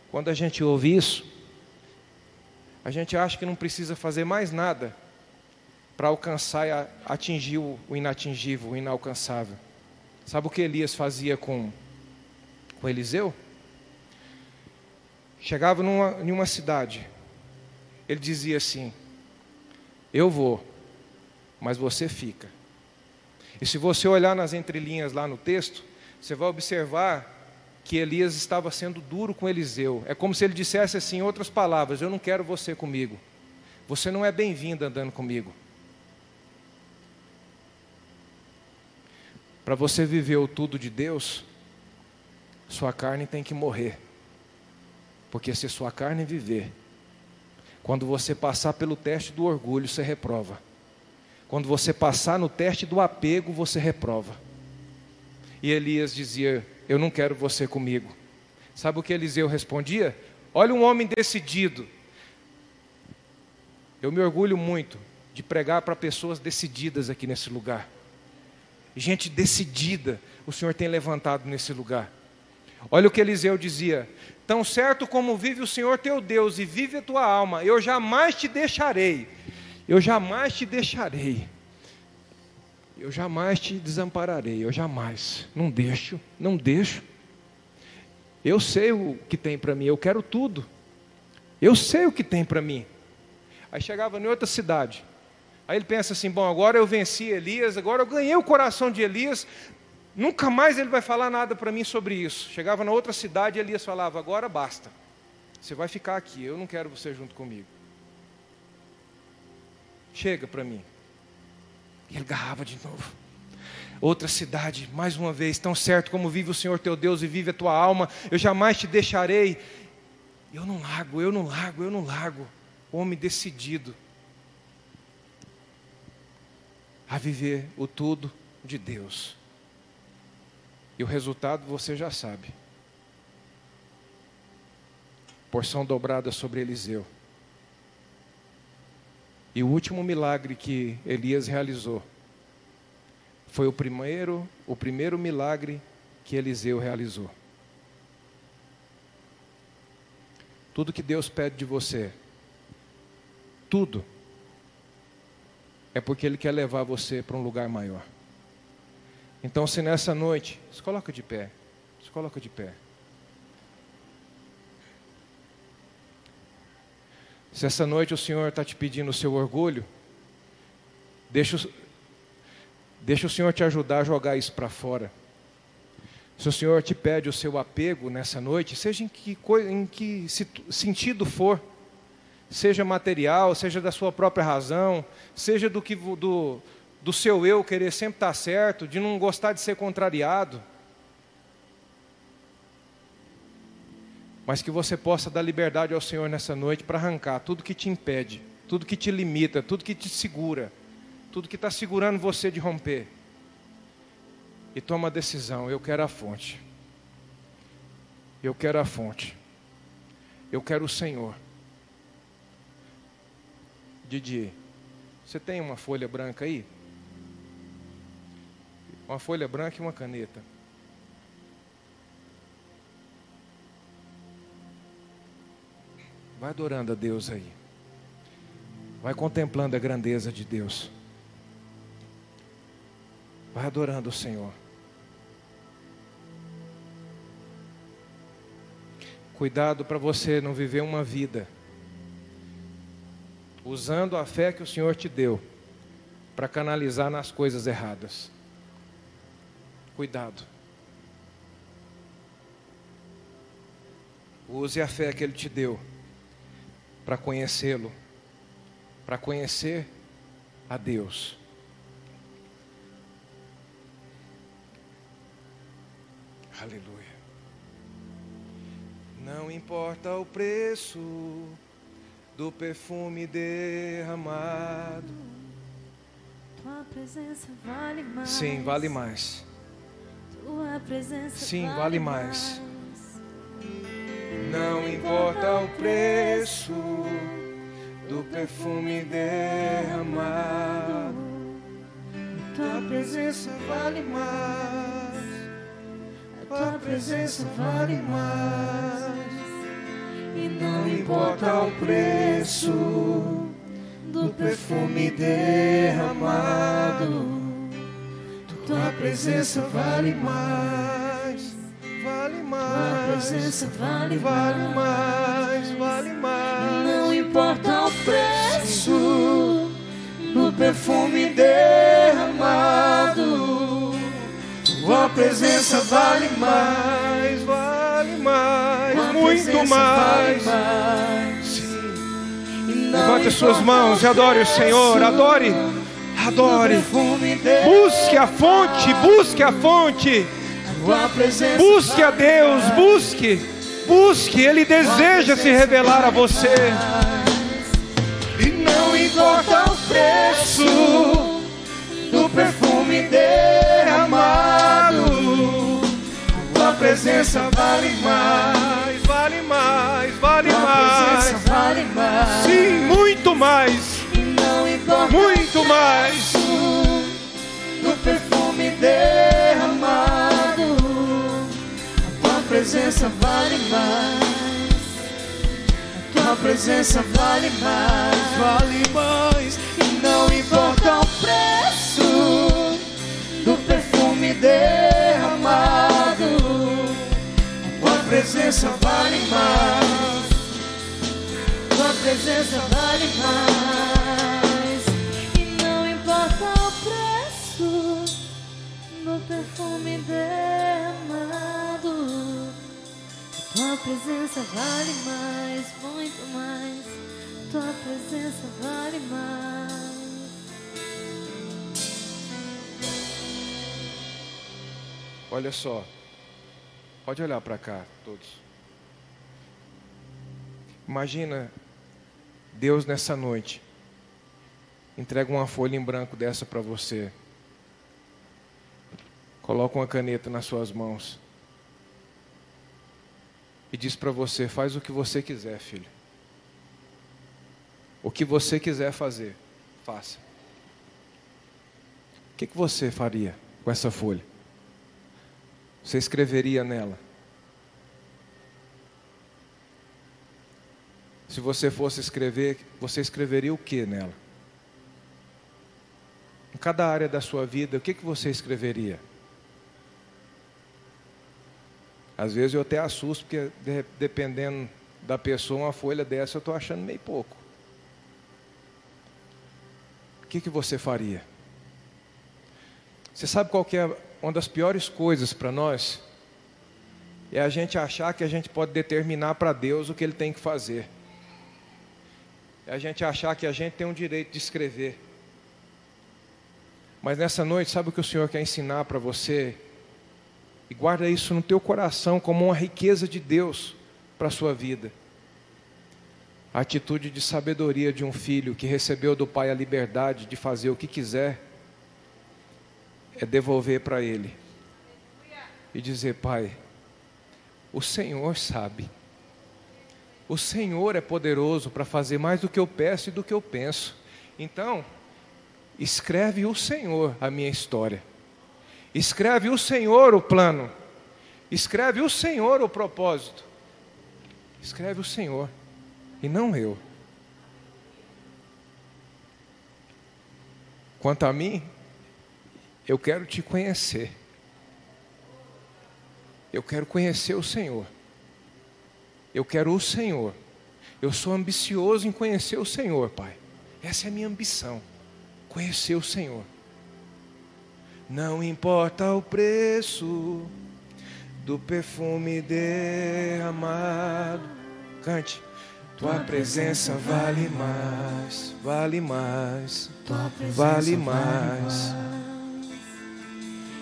Quando a gente ouve isso, a gente acha que não precisa fazer mais nada para alcançar e atingir o inatingível, o inalcançável. Sabe o que Elias fazia com, com Eliseu? Chegava em uma cidade, ele dizia assim: eu vou, mas você fica. E se você olhar nas entrelinhas lá no texto, você vai observar que Elias estava sendo duro com Eliseu. É como se ele dissesse assim, em outras palavras: Eu não quero você comigo. Você não é bem-vindo andando comigo. Para você viver o tudo de Deus, sua carne tem que morrer. Porque se sua carne viver, quando você passar pelo teste do orgulho, você reprova. Quando você passar no teste do apego, você reprova. E Elias dizia: Eu não quero você comigo. Sabe o que Eliseu respondia? Olha um homem decidido. Eu me orgulho muito de pregar para pessoas decididas aqui nesse lugar. Gente decidida, o Senhor tem levantado nesse lugar. Olha o que Eliseu dizia: Tão certo como vive o Senhor teu Deus e vive a tua alma, eu jamais te deixarei. Eu jamais te deixarei. Eu jamais te desampararei, eu jamais. Não deixo, não deixo. Eu sei o que tem para mim, eu quero tudo. Eu sei o que tem para mim. Aí chegava em outra cidade. Aí ele pensa assim: bom, agora eu venci Elias, agora eu ganhei o coração de Elias, nunca mais ele vai falar nada para mim sobre isso. Chegava na outra cidade e Elias falava: agora basta, você vai ficar aqui, eu não quero você junto comigo. Chega para mim. E ele garrava de novo. Outra cidade, mais uma vez, tão certo como vive o Senhor teu Deus e vive a tua alma, eu jamais te deixarei. Eu não largo, eu não largo, eu não largo. Homem decidido a viver o tudo de Deus. E o resultado você já sabe. Porção dobrada sobre Eliseu. E o último milagre que Elias realizou foi o primeiro, o primeiro milagre que Eliseu realizou. Tudo que Deus pede de você, tudo é porque Ele quer levar você para um lugar maior. Então, se nessa noite, se coloca de pé, se coloca de pé. Se essa noite o Senhor está te pedindo o seu orgulho, deixa, deixa o Senhor te ajudar a jogar isso para fora. Se o Senhor te pede o seu apego nessa noite, seja em que, em que sentido for, seja material, seja da sua própria razão, seja do, que, do, do seu eu querer sempre estar certo, de não gostar de ser contrariado. Mas que você possa dar liberdade ao Senhor nessa noite para arrancar tudo que te impede, tudo que te limita, tudo que te segura, tudo que está segurando você de romper. E toma a decisão: eu quero a fonte. Eu quero a fonte. Eu quero o Senhor. Didi, você tem uma folha branca aí? Uma folha branca e uma caneta. Vai adorando a Deus aí. Vai contemplando a grandeza de Deus. Vai adorando o Senhor. Cuidado para você não viver uma vida usando a fé que o Senhor te deu para canalizar nas coisas erradas. Cuidado. Use a fé que Ele te deu para conhecê-lo, para conhecer a Deus. Aleluia. Não importa o preço do perfume derramado. Tua presença vale mais. Sim, vale mais. Sim, vale, vale mais. Não importa o preço do perfume derramado. Tua presença vale mais. Tua presença vale mais. E não importa o preço do perfume derramado. Tua presença vale mais. Vale Tua mais. presença vale, Vale mais. vale mais. Não importa o preço do perfume derramado. Tua presença vale mais, vale mais, Tua muito mais. vale mais. Levante as suas mãos e adore o Senhor, adore. Adore. Busque a fonte, busque a fonte. Busque a Deus, busque. Busque, Ele deseja se revelar a você. E não importa o preço do perfume derramado, tua presença vale mais. Vale mais, vale mais. vale mais. Sim, muito mais, mais. do perfume derramado, tua presença vale mais. Tua presença vale mais, vale mais. E não importa o preço do perfume derramado. Tua presença vale mais. Tua presença vale mais. Perfume derramado. Tua presença vale mais, muito mais. Tua presença vale mais. Olha só. Pode olhar para cá, todos. Imagina Deus nessa noite entrega uma folha em branco dessa para você. Coloca uma caneta nas suas mãos. E diz para você: faz o que você quiser, filho. O que você quiser fazer, faça. O que, que você faria com essa folha? Você escreveria nela? Se você fosse escrever, você escreveria o que nela? Em cada área da sua vida, o que, que você escreveria? Às vezes eu até assusto, porque de- dependendo da pessoa, uma folha dessa eu estou achando meio pouco. O que, que você faria? Você sabe qual é uma das piores coisas para nós? É a gente achar que a gente pode determinar para Deus o que Ele tem que fazer. É a gente achar que a gente tem um direito de escrever. Mas nessa noite, sabe o que o Senhor quer ensinar para você? E guarda isso no teu coração como uma riqueza de Deus para a sua vida. A atitude de sabedoria de um filho que recebeu do pai a liberdade de fazer o que quiser é devolver para ele e dizer: Pai, o Senhor sabe, o Senhor é poderoso para fazer mais do que eu peço e do que eu penso. Então, escreve o Senhor a minha história, escreve o Senhor o plano, escreve o Senhor o propósito, escreve o Senhor e não eu. Quanto a mim, eu quero te conhecer. Eu quero conhecer o Senhor. Eu quero o Senhor. Eu sou ambicioso em conhecer o Senhor, Pai. Essa é a minha ambição. Conhecer o Senhor. Não importa o preço do perfume derramado. Cante. Tua presença vale mais, vale mais, vale mais.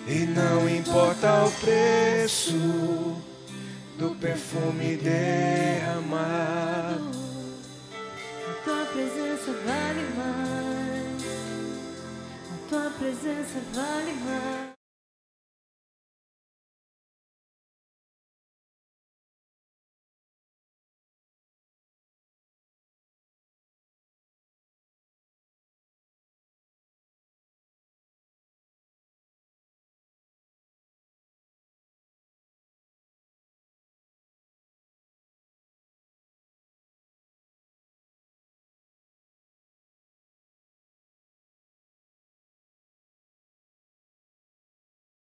E não importa o preço do perfume derramado. Tua presença vale mais. Tua presença vale mais.